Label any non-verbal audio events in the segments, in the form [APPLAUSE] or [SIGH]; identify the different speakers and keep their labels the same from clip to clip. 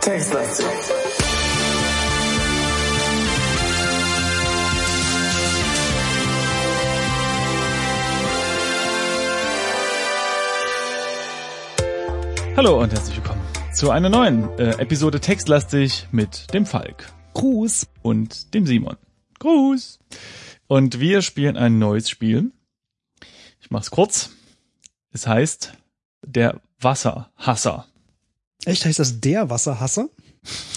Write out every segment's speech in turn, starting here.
Speaker 1: Textlastig.
Speaker 2: Hallo und herzlich willkommen zu einer neuen äh, Episode Textlastig mit dem Falk
Speaker 3: Gruß.
Speaker 2: und dem Simon. Gruß. Und wir spielen ein neues Spiel. Ich mach's kurz. Es heißt der Wasserhasser.
Speaker 3: Echt, heißt das der Wasserhasser?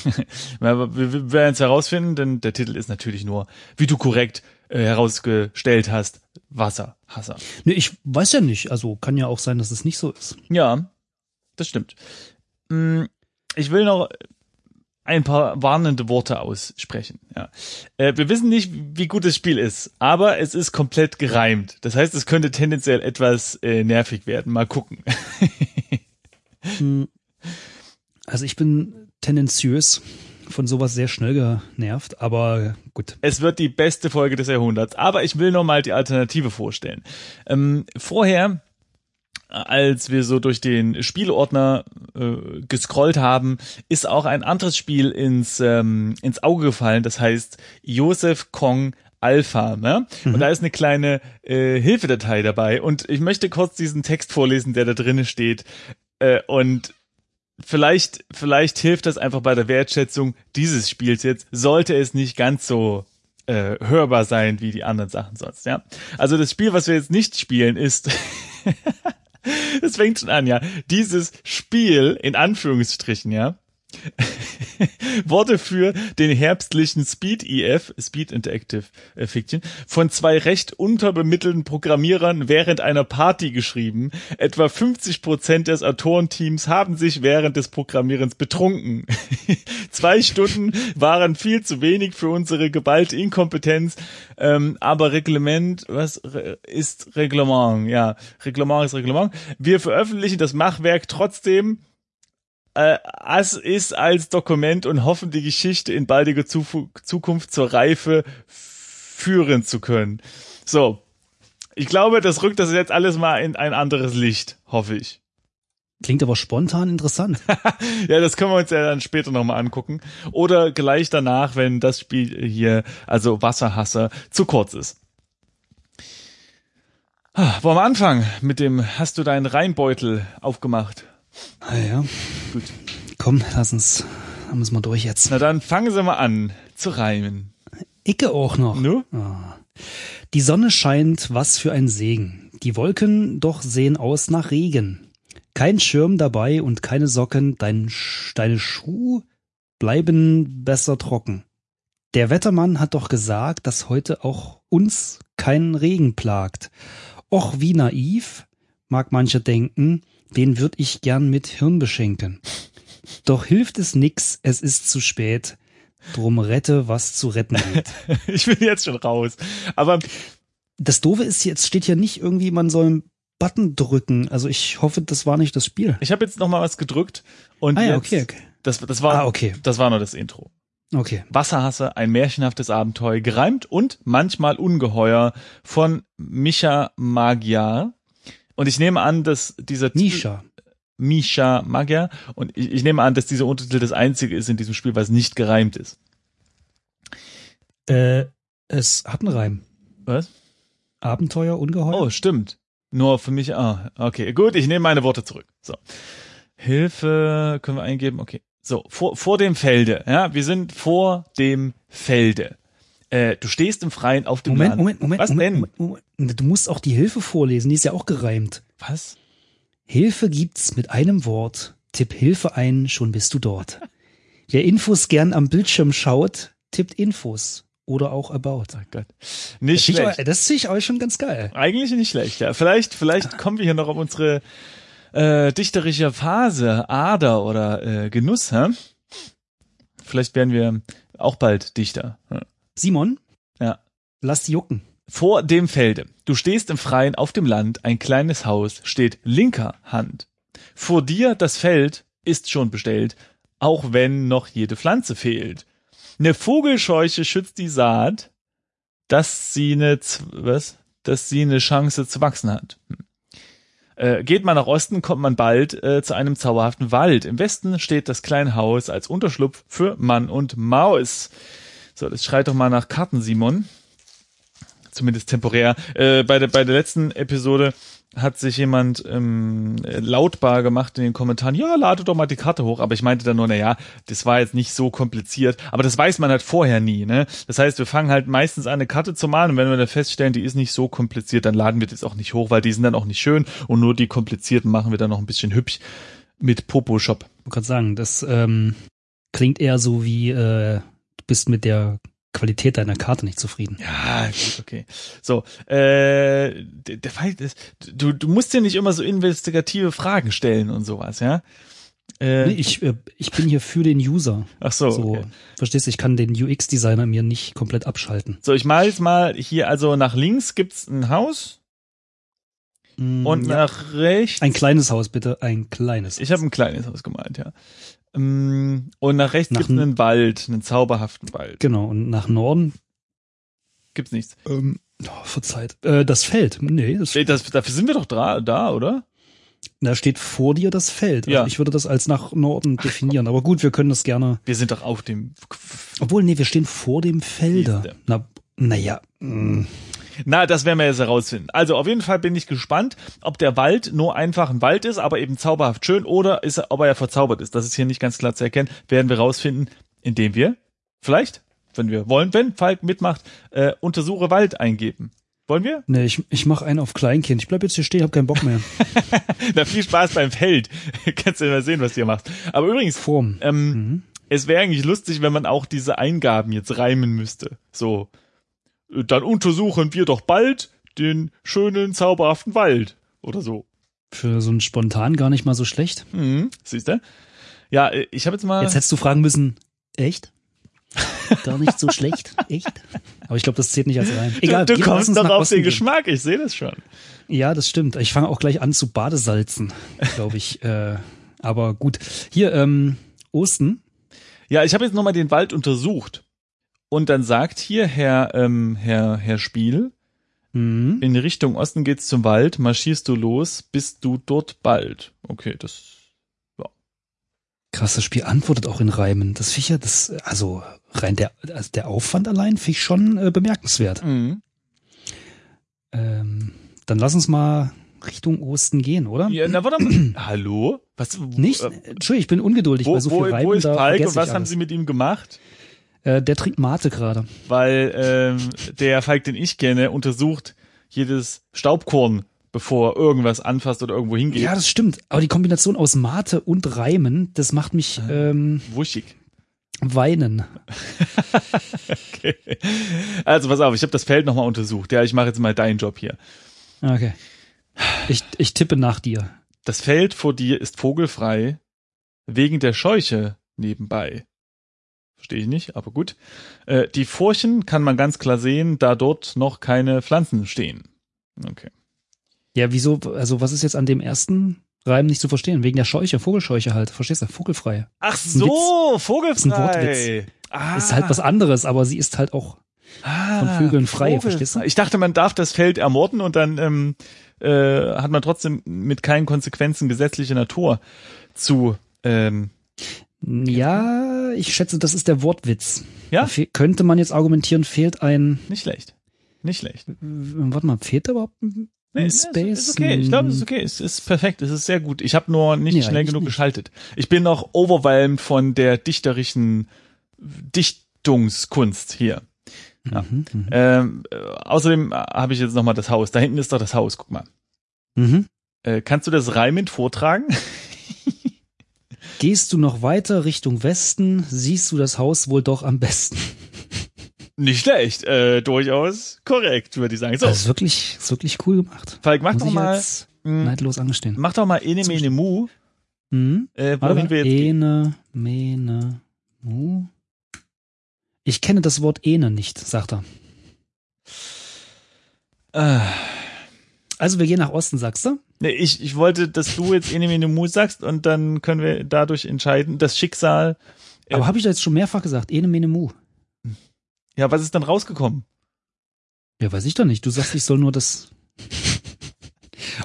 Speaker 3: [LAUGHS]
Speaker 2: Wir werden es herausfinden, denn der Titel ist natürlich nur, wie du korrekt äh, herausgestellt hast, Wasserhasser.
Speaker 3: Ne, ich weiß ja nicht. Also kann ja auch sein, dass es nicht so ist.
Speaker 2: Ja, das stimmt. Mm, Ich will noch ein paar warnende Worte aussprechen. Ja. Äh, Wir wissen nicht, wie gut das Spiel ist, aber es ist komplett gereimt. Das heißt, es könnte tendenziell etwas äh, nervig werden. Mal gucken.
Speaker 3: Hm. Also ich bin tendenziös von sowas sehr schnell genervt, aber gut.
Speaker 2: Es wird die beste Folge des Jahrhunderts. Aber ich will noch mal die Alternative vorstellen. Ähm, vorher, als wir so durch den Spielordner äh, gescrollt haben, ist auch ein anderes Spiel ins, ähm, ins Auge gefallen. Das heißt Joseph Kong Alpha, ne? Und da ist eine kleine äh, Hilfedatei dabei. Und ich möchte kurz diesen Text vorlesen, der da drinnen steht. Äh, und vielleicht, vielleicht hilft das einfach bei der Wertschätzung dieses Spiels jetzt, sollte es nicht ganz so äh, hörbar sein wie die anderen Sachen sonst, ja. Also das Spiel, was wir jetzt nicht spielen, ist [LAUGHS] es fängt schon an, ja. Dieses Spiel, in Anführungsstrichen, ja, [LAUGHS] wurde für den herbstlichen Speed EF, Speed Interactive äh, Fiction, von zwei recht unterbemittelten Programmierern während einer Party geschrieben. Etwa 50 Prozent des Autorenteams haben sich während des Programmierens betrunken. [LAUGHS] zwei Stunden waren viel zu wenig für unsere geballte Inkompetenz, ähm, aber Reglement, was re- ist Reglement? Ja, Reglement ist Reglement. Wir veröffentlichen das Machwerk trotzdem äh, es ist als Dokument und hoffen, die Geschichte in baldiger Zufu Zukunft zur Reife führen zu können. So. Ich glaube, das rückt das jetzt alles mal in ein anderes Licht, hoffe ich.
Speaker 3: Klingt aber spontan interessant. [LAUGHS]
Speaker 2: Ja, das können wir uns ja dann später nochmal angucken. Oder gleich danach, wenn das Spiel hier, also Wasserhasser, zu kurz ist. Ah, Wollen wir anfangen mit dem, hast du deinen Reinbeutel aufgemacht?
Speaker 3: Ah ja.
Speaker 2: Gut.
Speaker 3: Komm, lass uns, haben wir mal durch jetzt.
Speaker 2: Na dann fangen Sie mal an zu reimen.
Speaker 3: Icke auch noch.
Speaker 2: Nu?
Speaker 3: Die Sonne scheint, was für ein Segen. Die Wolken doch sehen aus nach Regen. Kein Schirm dabei und keine Socken, dein, deine Schuhe bleiben besser trocken. Der Wettermann hat doch gesagt, dass heute auch uns kein Regen plagt. Och, wie naiv, mag mancher denken, den würd ich gern mit Hirn beschenken. Doch hilft es nix, es ist zu spät. Drum rette, was zu retten geht. [LAUGHS]
Speaker 2: Ich bin jetzt schon raus. Aber
Speaker 3: Das Doofe ist, jetzt steht hier nicht irgendwie, man soll einen Button drücken. Also ich hoffe, das war nicht das Spiel.
Speaker 2: ich habe jetzt noch mal was gedrückt und
Speaker 3: Ah ja,
Speaker 2: jetzt,
Speaker 3: okay, okay.
Speaker 2: Das, das war,
Speaker 3: Ah, okay.
Speaker 2: das war nur das Intro.
Speaker 3: Okay.
Speaker 2: Wasserhasse, ein märchenhaftes Abenteuer, gereimt und manchmal ungeheuer von Mischa Magyar. Und ich nehme an, dass dieser Titel-
Speaker 3: Nisha.
Speaker 2: Mischa Magyar. Und ich, ich nehme an, dass dieser Untertitel das einzige ist in diesem Spiel, was nicht gereimt ist.
Speaker 3: Äh, es hat einen Reim.
Speaker 2: Was?
Speaker 3: Abenteuer, Ungeheuer.
Speaker 2: Oh, stimmt. Nur für mich, ah, okay, gut, ich nehme meine Worte zurück. So. Hilfe können wir eingeben, okay. So, vor, vor dem Felde, ja, wir sind vor dem Felde. Äh, du stehst im Freien auf dem
Speaker 3: Moment,
Speaker 2: Land.
Speaker 3: Moment, Moment,
Speaker 2: Was
Speaker 3: Moment,
Speaker 2: denn?
Speaker 3: Moment, Moment. Du musst auch die Hilfe vorlesen, die ist ja auch gereimt.
Speaker 2: Was?
Speaker 3: Hilfe gibt's mit einem Wort. Tipp Hilfe ein, schon bist du dort. Wer Infos gern am Bildschirm schaut, tippt Infos oder auch About.
Speaker 2: Oh Gott. Nicht
Speaker 3: Das
Speaker 2: schlecht.
Speaker 3: ich, das finde ich euch schon ganz geil.
Speaker 2: Eigentlich nicht schlecht, ja. Vielleicht, vielleicht kommen wir hier noch auf unsere äh, dichterische Phase, Ader oder äh, Genuss, hä? Vielleicht werden wir auch bald Dichter. Ja.
Speaker 3: Simon,
Speaker 2: ja.
Speaker 3: lass die jucken.
Speaker 2: Vor dem Felde. Du stehst im Freien auf dem Land, ein kleines Haus steht linker Hand. Vor dir das Feld ist schon bestellt, auch wenn noch jede Pflanze fehlt. Ne Vogelscheuche schützt die Saat, dass sie eine, was? Dass sie eine Chance zu wachsen hat. Hm. Äh, geht man nach Osten, kommt man bald äh, zu einem zauberhaften Wald. Im Westen steht das kleine Haus als Unterschlupf für Mann und Maus. So, das schreit doch mal nach Karten, Simon. Zumindest temporär. Äh, bei, der, bei der letzten Episode hat sich jemand ähm, lautbar gemacht in den Kommentaren, ja, lade doch mal die Karte hoch. Aber ich meinte dann nur, na ja, das war jetzt nicht so kompliziert. Aber das weiß man halt vorher nie. Ne? Das heißt, wir fangen halt meistens an, eine Karte zu malen. Und wenn wir dann feststellen, die ist nicht so kompliziert, dann laden wir das auch nicht hoch, weil die sind dann auch nicht schön. Und nur die komplizierten machen wir dann noch ein bisschen hübsch mit Popo-Shop.
Speaker 3: Ich wollte gerade sagen, das ähm, klingt eher so wie, äh, bist mit der Qualität deiner Karte nicht zufrieden.
Speaker 2: Ja, gut, okay. So, äh, der, Fall ist, du, du musst dir nicht immer so investigative Fragen stellen und sowas, ja? Äh,
Speaker 3: Nee, ich, äh, ich bin hier für den User.
Speaker 2: ach so,
Speaker 3: So,
Speaker 2: okay.
Speaker 3: verstehst du, ich kann den UX-Designer mir nicht komplett abschalten.
Speaker 2: So, ich mal jetzt mal hier, also nach links gibt's ein Haus
Speaker 3: Mm,
Speaker 2: und
Speaker 3: ja.
Speaker 2: nach rechts.
Speaker 3: ein kleines Haus, bitte, ein kleines.
Speaker 2: ich habe ein kleines Haus gemalt, ja. Ähm, Und nach rechts
Speaker 3: Nach
Speaker 2: gibt's einen Wald, einen zauberhaften Wald.
Speaker 3: Genau, und nach Norden,
Speaker 2: Gibt's nichts.
Speaker 3: ähm, oh, verzeiht, äh, das Feld. Nee, das,
Speaker 2: Das, dafür sind wir doch da, da oder?
Speaker 3: da steht vor dir das Feld. Also
Speaker 2: Ja.
Speaker 3: ich würde das als nach Norden definieren. Aber gut, wir können das gerne.
Speaker 2: Wir sind doch auf dem.
Speaker 3: Obwohl, nee, wir stehen vor dem Felde.
Speaker 2: Siehste.
Speaker 3: Na, naja, mm,
Speaker 2: Na, das werden wir jetzt herausfinden. Also auf jeden Fall bin ich gespannt, ob der Wald nur einfach ein Wald ist, aber eben zauberhaft schön, oder ist er, ob er ja verzaubert ist. Das ist hier nicht ganz klar zu erkennen. Werden wir rausfinden, indem wir vielleicht, wenn wir wollen, wenn Falk mitmacht, äh, untersuche Wald eingeben. Wollen wir?
Speaker 3: nee, ich, ich mache einen auf Kleinkind. Ich bleib jetzt hier stehen, hab keinen Bock mehr. [LAUGHS]
Speaker 2: Na, viel Spaß beim Feld. [LAUGHS] Kannst du ja mal sehen, was du hier machst. Aber übrigens,
Speaker 3: Form.
Speaker 2: ähm,
Speaker 3: Mhm.
Speaker 2: es wäre eigentlich lustig, wenn man auch diese Eingaben jetzt reimen müsste. So, dann untersuchen wir doch bald den schönen, zauberhaften Wald. Oder so.
Speaker 3: Für so einen Spontan gar nicht mal so schlecht.
Speaker 2: Mhm, siehst du? Ja, äh, ich habe jetzt mal.
Speaker 3: Jetzt hättest du fragen müssen, echt? Gar nicht so [LAUGHS] schlecht, echt? Aber ich glaube, das zählt nicht als rein. Egal,
Speaker 2: du, du kommst
Speaker 3: nach
Speaker 2: auf den
Speaker 3: gehen.
Speaker 2: Geschmack, ich sehe das schon.
Speaker 3: Ja, das stimmt. Ich fange auch gleich an zu Badesalzen, glaube ich. äh, aber gut. Hier, ähm, Osten.
Speaker 2: Ja, ich habe jetzt nochmal den Wald untersucht. Und dann sagt hier Herr, ähm, Herr, Herr Spiel,
Speaker 3: Mhm.
Speaker 2: in Richtung Osten geht's zum Wald, marschierst du los, bist du dort bald. Okay, das.
Speaker 3: Krass, das Spiel antwortet auch in Reimen. Das ja, das, also rein der, also der Aufwand allein finde ich schon äh, bemerkenswert.
Speaker 2: Mhm.
Speaker 3: Ähm, dann lass uns mal Richtung Osten gehen, oder?
Speaker 2: Ja, na warte mal. [CLEARS THROAT] Hallo? Was? wo-
Speaker 3: Nicht?
Speaker 2: äh,
Speaker 3: Entschuldigung, ich bin ungeduldig
Speaker 2: Wo,
Speaker 3: bei so
Speaker 2: wo,
Speaker 3: viel Reimen.
Speaker 2: wo ist
Speaker 3: vergesse
Speaker 2: und was haben. Sie mit ihm gemacht?
Speaker 3: Äh, der trinkt Mate gerade.
Speaker 2: Weil ähm, der Falk, den ich kenne, untersucht jedes Staubkorn, bevor er irgendwas anfasst oder irgendwo hingeht.
Speaker 3: Ja, das stimmt. Aber die Kombination aus Mate und Reimen, das macht mich ähm,
Speaker 2: Wuschig.
Speaker 3: weinen. [LAUGHS]
Speaker 2: Okay. Also pass auf, ich habe das Feld nochmal untersucht. Ja, ich mache jetzt mal deinen Job hier.
Speaker 3: Okay. Ich, ich tippe nach dir.
Speaker 2: Das Feld vor dir ist vogelfrei, wegen der Scheuche nebenbei. Verstehe ich nicht, aber gut. Äh, die Furchen kann man ganz klar sehen, da dort noch keine Pflanzen stehen. Okay.
Speaker 3: Ja, wieso, also was ist jetzt an dem ersten Reim nicht zu verstehen? Wegen der Scheuche, Vogelscheuche halt. Verstehst du? Vogelfrei.
Speaker 2: Ach so,
Speaker 3: Ist ein
Speaker 2: vogelfrei.
Speaker 3: Wortwitz.
Speaker 2: Ah,
Speaker 3: Ist halt was anderes, aber sie ist halt auch
Speaker 2: ah,
Speaker 3: von Vögeln frei,
Speaker 2: vogelfrei.
Speaker 3: verstehst du?
Speaker 2: Ich dachte, man darf das Feld ermorden und dann ähm, äh, hat man trotzdem mit keinen Konsequenzen gesetzliche Natur zu ähm,
Speaker 3: Ja, ich schätze, das ist der Wortwitz.
Speaker 2: Ja?
Speaker 3: Könnte man jetzt argumentieren, fehlt ein,
Speaker 2: nicht schlecht. Nicht schlecht.
Speaker 3: warte mal, fehlt da überhaupt ein,
Speaker 2: Nee,
Speaker 3: Space?
Speaker 2: Ist okay. Ich glaube, es ist okay. Es ist perfekt. Es ist sehr gut. Ich habe nur nicht
Speaker 3: Nee,
Speaker 2: schnell genug
Speaker 3: nicht.
Speaker 2: geschaltet. Ich bin noch overwhelmed von der dichterischen Dichtungskunst hier. Ja.
Speaker 3: Mhm, mhm.
Speaker 2: Ähm, äh, außerdem äh, habe ich jetzt noch mal das Haus. Da hinten ist doch das Haus. Guck mal.
Speaker 3: Mhm.
Speaker 2: Äh, kannst du das reimend vortragen? [LAUGHS]
Speaker 3: Gehst du noch weiter Richtung Westen, siehst du das Haus wohl doch am besten.
Speaker 2: Nicht schlecht. Äh, durchaus korrekt, würde ich sagen. So,
Speaker 3: Das ist wirklich, ist wirklich cool gemacht.
Speaker 2: Falk, mach
Speaker 3: Muss
Speaker 2: doch mal, mh,
Speaker 3: neidlos angestehen.
Speaker 2: mach doch mal Ene Mene Mu,
Speaker 3: Mhm.
Speaker 2: äh, wohin wir jetzt.
Speaker 3: Ene, Mene, Mu. Ich kenne das Wort Ene nicht, sagt er.
Speaker 2: Äh,
Speaker 3: Also wir gehen nach Osten, sagst du?
Speaker 2: Nee, ich, ich wollte, dass du jetzt Ene Mene Mu sagst und dann können wir dadurch entscheiden, das Schicksal.
Speaker 3: Aber
Speaker 2: Ähm.
Speaker 3: habe ich da jetzt schon mehrfach gesagt, Ene, Mene, Mu.
Speaker 2: Ja, was ist dann rausgekommen?
Speaker 3: Ja, weiß ich doch nicht. Du sagst, ich soll nur das.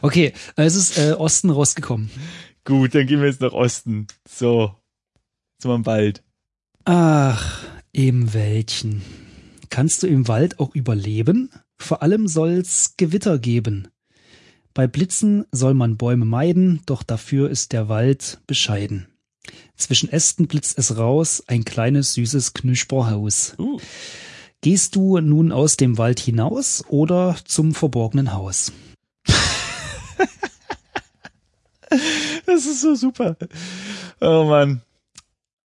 Speaker 3: Okay, es ist äh, Osten rausgekommen.
Speaker 2: Gut, dann gehen wir jetzt nach Osten. So. Zum Wald.
Speaker 3: Ach, im Wäldchen. Kannst du im Wald auch überleben? Vor allem soll's Gewitter geben. Bei Blitzen soll man Bäume meiden, doch dafür ist der Wald bescheiden. Zwischen Ästen blitzt es raus, ein kleines süßes Knüschbohrhaus.
Speaker 2: Uh.
Speaker 3: Gehst du nun aus dem Wald hinaus oder zum verborgenen Haus? [LAUGHS]
Speaker 2: Das ist so super. Oh Mann.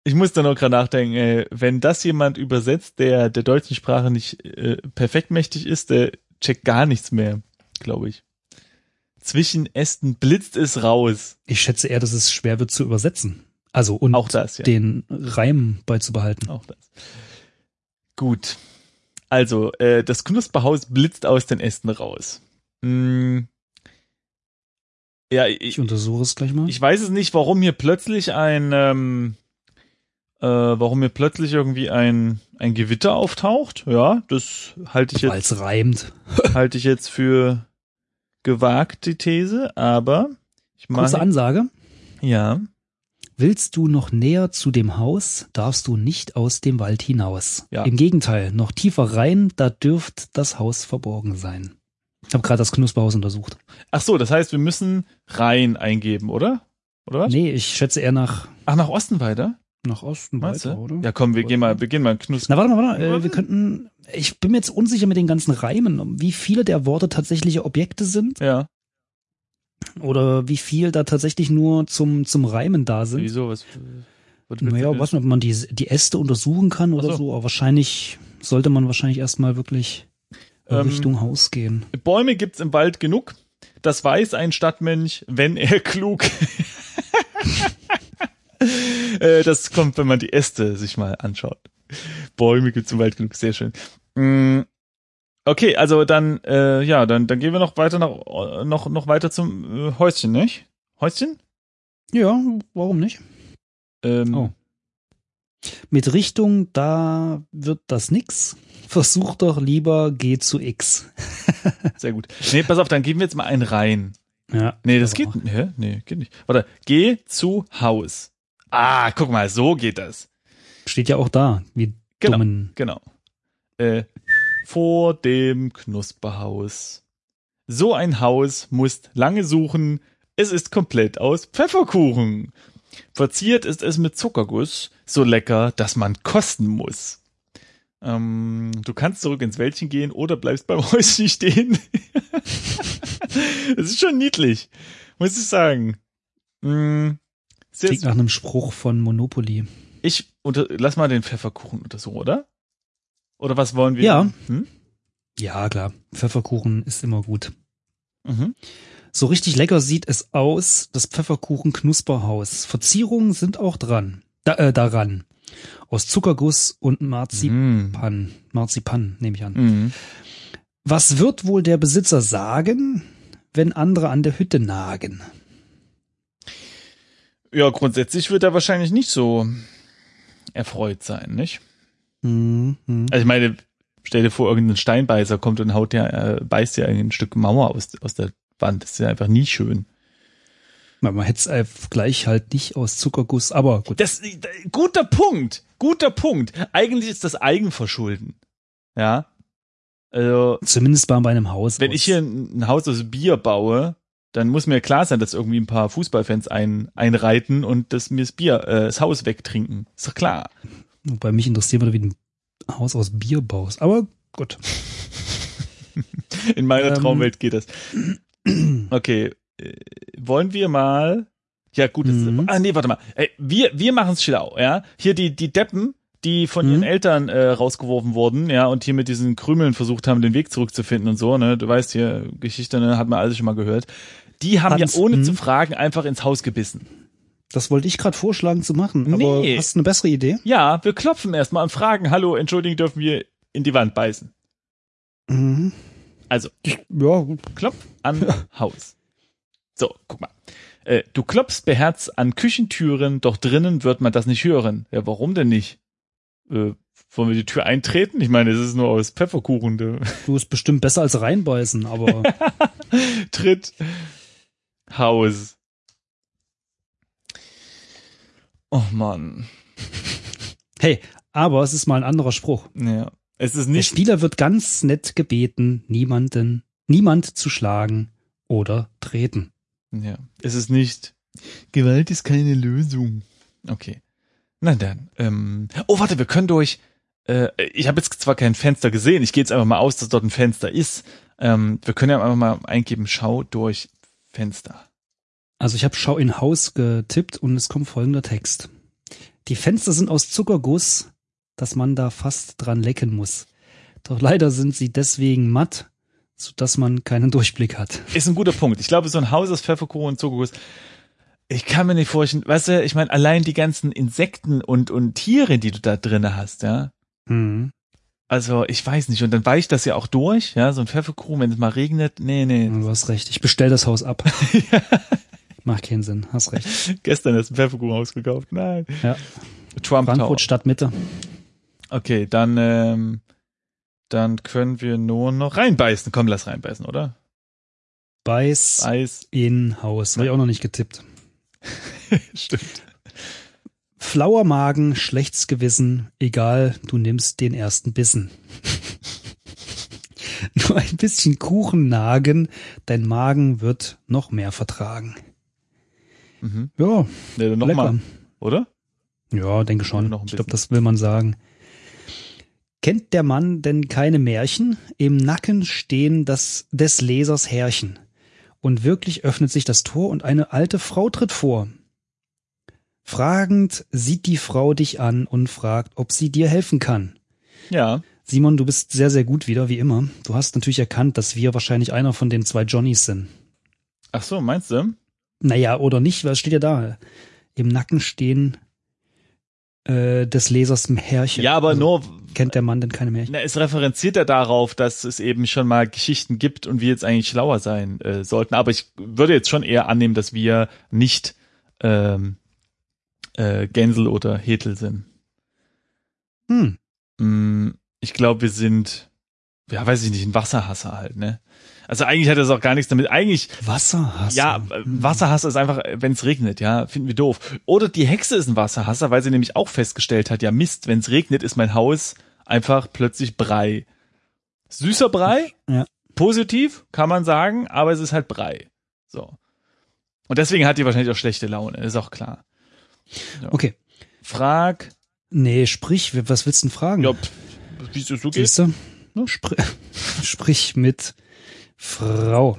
Speaker 2: Ich muss da noch gerade nachdenken, ey, wenn das jemand übersetzt, der der deutschen Sprache nicht äh, perfekt mächtig ist, der checkt gar nichts mehr, glaube ich. Zwischen Ästen blitzt es raus.
Speaker 3: Ich schätze eher, dass es schwer wird zu übersetzen. Also und
Speaker 2: Auch das, ja.
Speaker 3: den Reim beizubehalten.
Speaker 2: Auch das. Gut. Also, äh, das Knusperhaus blitzt aus den Ästen raus. Hm. Ja,
Speaker 3: Ich
Speaker 2: ich,
Speaker 3: untersuche es gleich mal.
Speaker 2: ich weiß es nicht, warum hier plötzlich ein, ähm, äh, warum hier plötzlich irgendwie ein, ein Gewitter auftaucht. Ja, das halte ich jetzt,
Speaker 3: es reimt.
Speaker 2: halte ich jetzt für gewagt, die These, aber ich
Speaker 3: Kurze
Speaker 2: mache,
Speaker 3: Ansage.
Speaker 2: ja,
Speaker 3: Willst du noch näher zu dem Haus, darfst du nicht aus dem Wald hinaus.
Speaker 2: Ja.
Speaker 3: Im Gegenteil, noch tiefer rein, da dürft das Haus verborgen sein. Ich habe gerade das Knusperhaus untersucht.
Speaker 2: ach so, das heißt, wir müssen rein eingeben, oder? Oder was?
Speaker 3: Nee, ich schätze eher nach,
Speaker 2: Ach, nach Osten weiter?
Speaker 3: Nach Osten
Speaker 2: Meinst
Speaker 3: weiter,
Speaker 2: du?
Speaker 3: oder?
Speaker 2: Ja, komm, wir gehen mal, wir gehen mal Knus.
Speaker 3: Na, warte mal, warte mal. Äh, wir könnten, ich bin mir jetzt unsicher mit den ganzen Reimen, wie viele der Worte tatsächliche Objekte sind
Speaker 2: Ja,
Speaker 3: oder wie viel da tatsächlich nur zum, zum Reimen da sind.
Speaker 2: wieso? Was? was
Speaker 3: Naja, was, ob man die, die Äste untersuchen kann oder
Speaker 2: so.
Speaker 3: so, aber wahrscheinlich sollte man wahrscheinlich erstmal wirklich äh,
Speaker 2: Ähm,
Speaker 3: Richtung Haus gehen.
Speaker 2: Bäume gibt's im Wald genug. Das weiß ein Stadtmensch, wenn er klug. [LAUGHS] Äh, das kommt, wenn man die Äste sich mal anschaut. Bäume gibt's im Wald genug, sehr schön. Mm, Okay, also dann, äh, ja, dann, dann gehen wir noch weiter nach, noch, noch weiter zum äh, Häuschen, nicht? Häuschen?
Speaker 3: Ja, warum nicht?
Speaker 2: Ähm,
Speaker 3: Oh. Mit Richtung, da wird das nix. Versuch doch lieber, geh zu X. [LAUGHS]
Speaker 2: Sehr gut. Nee, pass auf, dann geben wir jetzt mal einen rein.
Speaker 3: Ja.
Speaker 2: Nee, das geht, hä? Nee, geht nicht. Warte, geh zu Haus. Ah, guck mal, so geht das.
Speaker 3: Steht ja auch da, wie
Speaker 2: Genau.
Speaker 3: dummen.
Speaker 2: Genau. Äh, vor dem Knusperhaus. So ein Haus musst lange suchen. Es ist komplett aus Pfefferkuchen. Verziert ist es mit Zuckerguss, so lecker, dass man kosten muss. Ähm, du kannst zurück ins Wäldchen gehen oder bleibst beim [LAUGHS] Häuschen stehen. [LAUGHS] Es ist schon niedlich, muss ich sagen. Sehr
Speaker 3: Klingt nach einem Spruch von Monopoly.
Speaker 2: ich unter, lass mal den Pfefferkuchen untersuchen, oder? Oder was wollen wir?
Speaker 3: Ja.
Speaker 2: Hm?
Speaker 3: Ja, klar. Pfefferkuchen ist immer gut.
Speaker 2: Mhm.
Speaker 3: So richtig lecker sieht es aus, das Pfefferkuchen-Knusperhaus. Verzierungen sind auch dran. Da, äh, daran. Aus Zuckerguss und Marzipan.
Speaker 2: Mhm.
Speaker 3: Marzipan, nehme ich an.
Speaker 2: Mhm.
Speaker 3: Was wird wohl der Besitzer sagen, wenn andere an der Hütte nagen?
Speaker 2: Ja, grundsätzlich wird er wahrscheinlich nicht so erfreut sein, nicht?
Speaker 3: Mhm.
Speaker 2: Also ich meine, stell dir vor, irgendein Steinbeißer kommt und haut ja, äh, beißt ja ein Stück Mauer aus, aus der Wand. Das ist ja einfach nie schön.
Speaker 3: Man hätte es gleich halt nicht aus Zuckerguss, aber gut.
Speaker 2: Das, äh, guter Punkt. Guter Punkt. Eigentlich ist das Eigenverschulden. Ja. Also,
Speaker 3: Zumindest bei einem Haus.
Speaker 2: wenn ich hier ein Haus aus Bier baue, dann muss mir klar sein, dass irgendwie ein paar Fußballfans ein, einreiten und das mir das Bier, äh, das Haus wegtrinken. Ist doch klar.
Speaker 3: Bei mich interessiert würde, wie du ein Haus aus Bier baust. Aber gut.
Speaker 2: In meiner
Speaker 3: Ähm.
Speaker 2: Traumwelt geht das. Okay, äh, wollen wir mal. Ja, gut, das
Speaker 3: Mhm.
Speaker 2: ist, ah nee, warte mal. Ey, wir wir machen's schlau, ja? Hier die die Deppen, die von ihren
Speaker 3: Mhm.
Speaker 2: Eltern äh, rausgeworfen wurden, ja, und hier mit diesen Krümeln versucht haben, den Weg zurückzufinden und so, ne? Du weißt hier Geschichte, ne, hat man alles schon mal gehört. Die haben
Speaker 3: Hans,
Speaker 2: ja ohne zu fragen einfach ins Haus gebissen.
Speaker 3: Das wollte ich gerade vorschlagen zu machen. Aber
Speaker 2: Nee.
Speaker 3: hast du eine bessere Idee?
Speaker 2: Ja, wir klopfen erstmal und fragen, hallo, entschuldigen, dürfen wir in die Wand beißen?
Speaker 3: Mhm.
Speaker 2: Also,
Speaker 3: Ja, gut.
Speaker 2: Klopf an [LAUGHS] Haus. So, guck mal. Äh, du klopfst beherzt an Küchentüren, doch drinnen wird man das nicht hören. Ja, warum denn nicht? Äh, wollen wir die Tür eintreten? Ich meine, es ist nur aus Pfefferkuchen. Du
Speaker 3: Du ist bestimmt besser als reinbeißen, aber [LAUGHS]
Speaker 2: Tritt Haus. Oh Mann. [LAUGHS]
Speaker 3: hey, aber es ist mal ein anderer Spruch.
Speaker 2: Ja. Es ist
Speaker 3: Der
Speaker 2: nicht.
Speaker 3: Spieler wird ganz nett gebeten, niemanden, niemand zu schlagen oder treten.
Speaker 2: Ja. Es ist nicht. Gewalt ist keine Lösung. Okay. Na dann. Ähm, oh, warte, wir können durch. Äh, ich habe jetzt zwar kein Fenster gesehen, ich gehe jetzt einfach mal aus, dass dort ein Fenster ist. Ähm, wir können ja einfach mal eingeben, schau durch Fenster.
Speaker 3: Also ich habe Schau in Haus getippt und es kommt folgender Text. Die Fenster sind aus Zuckerguss, dass man da fast dran lecken muss. Doch leider sind sie deswegen matt, so dass man keinen Durchblick hat.
Speaker 2: Ist ein guter Punkt. Ich glaube, so ein Haus aus Pfefferkuchen und Zuckerguss. Ich kann mir nicht vorstellen, weißt du, ich meine, allein die ganzen Insekten und, und Tiere, die du da drinne hast, ja.
Speaker 3: Hm.
Speaker 2: Also, ich weiß nicht. Und dann weicht das ja auch durch, ja, so ein Pfefferkuchen, wenn es mal regnet. Nee, nee.
Speaker 3: Du hast recht. Ich bestell das Haus ab. [LAUGHS] Macht keinen Sinn. Hast recht.
Speaker 2: Gestern ist ein Pfefferkuchenhaus gekauft. Nein.
Speaker 3: Ja.
Speaker 2: Trump
Speaker 3: Frankfurt
Speaker 2: Tower.
Speaker 3: Stadtmitte.
Speaker 2: Okay, dann, ähm, dann können wir nur noch reinbeißen. Komm, lass reinbeißen, oder?
Speaker 3: Beiß
Speaker 2: Eis.
Speaker 3: in Haus. Habe ich auch noch nicht getippt. [LAUGHS]
Speaker 2: Stimmt.
Speaker 3: Flauer Magen, schlechtes Gewissen, egal, du nimmst den ersten Bissen. [LAUGHS] Nur ein bisschen Kuchen nagen, dein Magen wird noch mehr vertragen.
Speaker 2: Mhm.
Speaker 3: Ja,
Speaker 2: dann noch
Speaker 3: lecker.
Speaker 2: mal, oder?
Speaker 3: Ja, denke schon. Ich glaube, das will man sagen. Kennt der Mann denn keine Märchen? Im Nacken stehen das des Lesers Härchen. Und wirklich öffnet sich das Tor und eine alte Frau tritt vor. Fragend sieht die Frau dich an und fragt, ob sie dir helfen kann.
Speaker 2: Ja.
Speaker 3: Simon, du bist sehr, sehr gut wieder, wie immer. Du hast natürlich erkannt, dass wir wahrscheinlich einer von den zwei Johnnies sind.
Speaker 2: Ach so, meinst du?
Speaker 3: Naja, oder nicht, was steht ja da? Im Nacken stehen äh, des Lesers Härchen.
Speaker 2: Ja, aber
Speaker 3: Also,
Speaker 2: nur,
Speaker 3: Kennt der Mann denn keine Märchen?
Speaker 2: na, es referenziert ja darauf, dass es eben schon mal Geschichten gibt und wir jetzt eigentlich schlauer sein äh, sollten. Aber ich würde jetzt schon eher annehmen, dass wir nicht ähm, äh, Gänsel oder Hetel sind.
Speaker 3: Hm.
Speaker 2: Mm, Ich glaube, wir sind, ja, weiß ich nicht, ein Wasserhasser halt, ne? Also eigentlich hat das auch gar nichts damit. Eigentlich,
Speaker 3: Wasserhasser.
Speaker 2: ja, äh, Wasserhasser ist einfach, wenn es regnet, ja, finden wir doof. Oder die Hexe ist ein Wasserhasser, weil sie nämlich auch festgestellt hat, ja Mist, wenn es regnet, ist mein Haus einfach plötzlich Brei. Süßer Brei,
Speaker 3: Ja.
Speaker 2: positiv, kann man sagen, aber es ist halt Brei. So. Und deswegen hat die wahrscheinlich auch schlechte Laune, ist auch klar.
Speaker 3: Okay.
Speaker 2: Frag,
Speaker 3: Nee, sprich, was willst du denn fragen?
Speaker 2: ja, wie es dir so geht.
Speaker 3: Du?
Speaker 2: Ne?
Speaker 3: Spr [LAUGHS] sprich mit Frau.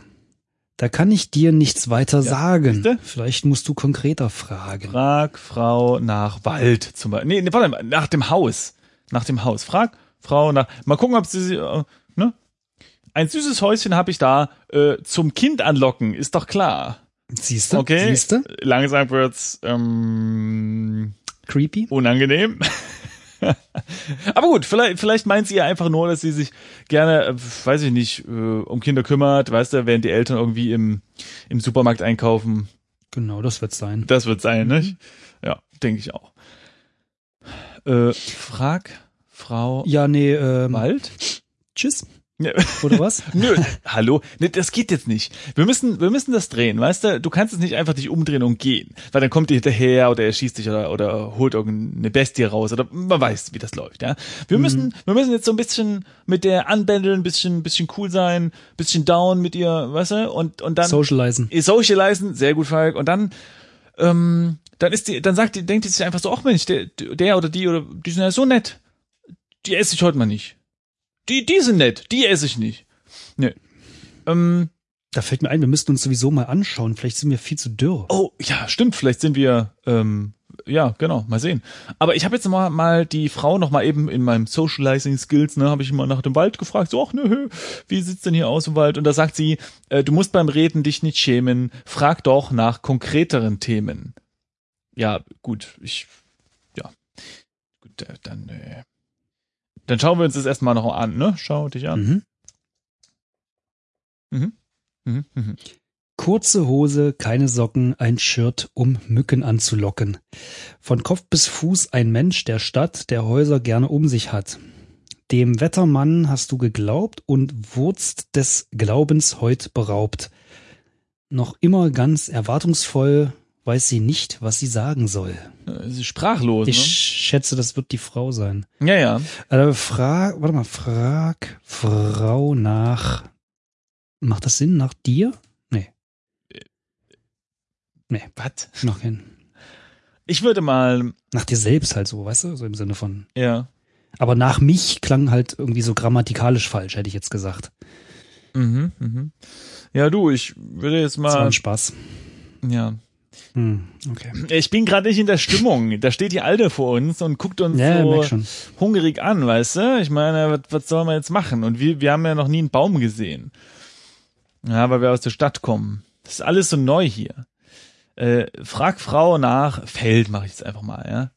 Speaker 3: Da kann ich dir nichts weiter sagen.
Speaker 2: siehste?
Speaker 3: Vielleicht musst du konkreter fragen.
Speaker 2: Frag Frau nach Wald zum Beispiel. Nee, nee, warte mal, nach dem Haus. Nach dem Haus. Frag Frau nach. Mal gucken, ob sie, äh, ne? Ein süßes Häuschen habe ich da. Äh, zum Kind anlocken, ist doch klar.
Speaker 3: Siehst du?
Speaker 2: Okay.
Speaker 3: Siehst du?
Speaker 2: Langsam wird's ähm,
Speaker 3: Creepy.
Speaker 2: unangenehm. [LAUGHS] Aber gut, vielleicht, vielleicht meint sie ja einfach nur, dass sie sich gerne, äh, weiß ich nicht, äh, um Kinder kümmert, weißt du, während die Eltern irgendwie im, im Supermarkt einkaufen.
Speaker 3: Genau, das wird's sein.
Speaker 2: Das wird sein, nicht? Ja, denke ich auch. Äh, frag Frau
Speaker 3: Ja, nee, ähm,
Speaker 2: Wald?
Speaker 3: tschüss.
Speaker 2: Ja.
Speaker 3: Oder was? [LAUGHS]
Speaker 2: Nö, hallo, nee, das geht jetzt nicht. Wir müssen, wir müssen das drehen, weißt du? Du kannst es nicht einfach dich umdrehen und gehen, weil dann kommt die hinterher oder er schießt dich oder, oder holt irgendeine Bestie raus oder man weiß, wie das läuft, ja. Wir müssen, wir müssen jetzt so ein bisschen mit der anbändeln, ein bisschen, bisschen cool sein, bisschen down mit ihr, weißt du? Und, und dann
Speaker 3: Socializen.
Speaker 2: socializen, sehr gut, Falk. Und dann, ähm, dann ist die, dann sagt die, denkt die sich einfach so, ach Mensch, der, der oder die oder die sind ja so nett. Die esse ich heute mal nicht. Die, die sind nett, die esse ich nicht. Nee. Ähm,
Speaker 3: Da fällt mir ein, wir müssten uns sowieso mal anschauen. Vielleicht sind wir viel zu dürr.
Speaker 2: oh, ja, stimmt, vielleicht sind wir, ähm, ja, genau, mal sehen. Aber ich habe jetzt mal, mal die Frau noch mal eben in meinem Socializing Skills, ne, habe ich mal nach dem Wald gefragt, so, ach nö, wie sieht's denn hier aus im Wald? Und da sagt sie, äh, du musst beim Reden dich nicht schämen, frag doch nach konkreteren Themen. Ja, gut, ich, ja, gut, äh, dann, äh, dann schauen wir uns das erstmal noch an, ne? Schau dich an.
Speaker 3: Mhm.
Speaker 2: Mhm. Mhm. Mhm.
Speaker 3: kurze Hose, keine Socken, ein Shirt, um Mücken anzulocken. Von Kopf bis Fuß ein Mensch der Stadt, der Häuser gerne um sich hat. Dem Wettermann hast du geglaubt und wurdst des Glaubens heut beraubt. Noch immer ganz erwartungsvoll weiß sie nicht, was sie sagen soll.
Speaker 2: Sie ist sprachlos,
Speaker 3: Ich
Speaker 2: ne?
Speaker 3: schätze, das wird die Frau sein.
Speaker 2: Ja, ja.
Speaker 3: Äh, frag, warte mal, frag Frau nach. Macht das Sinn nach dir? Nee. Nee,
Speaker 2: Was?
Speaker 3: noch kein.
Speaker 2: Ich würde mal,
Speaker 3: Nach dir selbst halt so, weißt du? So im Sinne von.
Speaker 2: ja.
Speaker 3: Aber nach mich klang halt irgendwie so grammatikalisch falsch, hätte ich jetzt gesagt.
Speaker 2: Mhm, mhm. Ja, du, ich würde jetzt
Speaker 3: Das war
Speaker 2: mal,
Speaker 3: ein Spaß.
Speaker 2: ja.
Speaker 3: Hm, okay.
Speaker 2: Ich bin gerade nicht in der Stimmung. Da steht die Alte vor uns und guckt uns
Speaker 3: Ja,
Speaker 2: so hungrig an, weißt du? Ich meine, was, was soll man jetzt machen? Und wir, wir haben ja noch nie einen Baum gesehen. Ja, weil wir aus der Stadt kommen. Das ist alles so neu hier. Äh, frag Frau nach Feld, mache ich jetzt einfach mal, ja.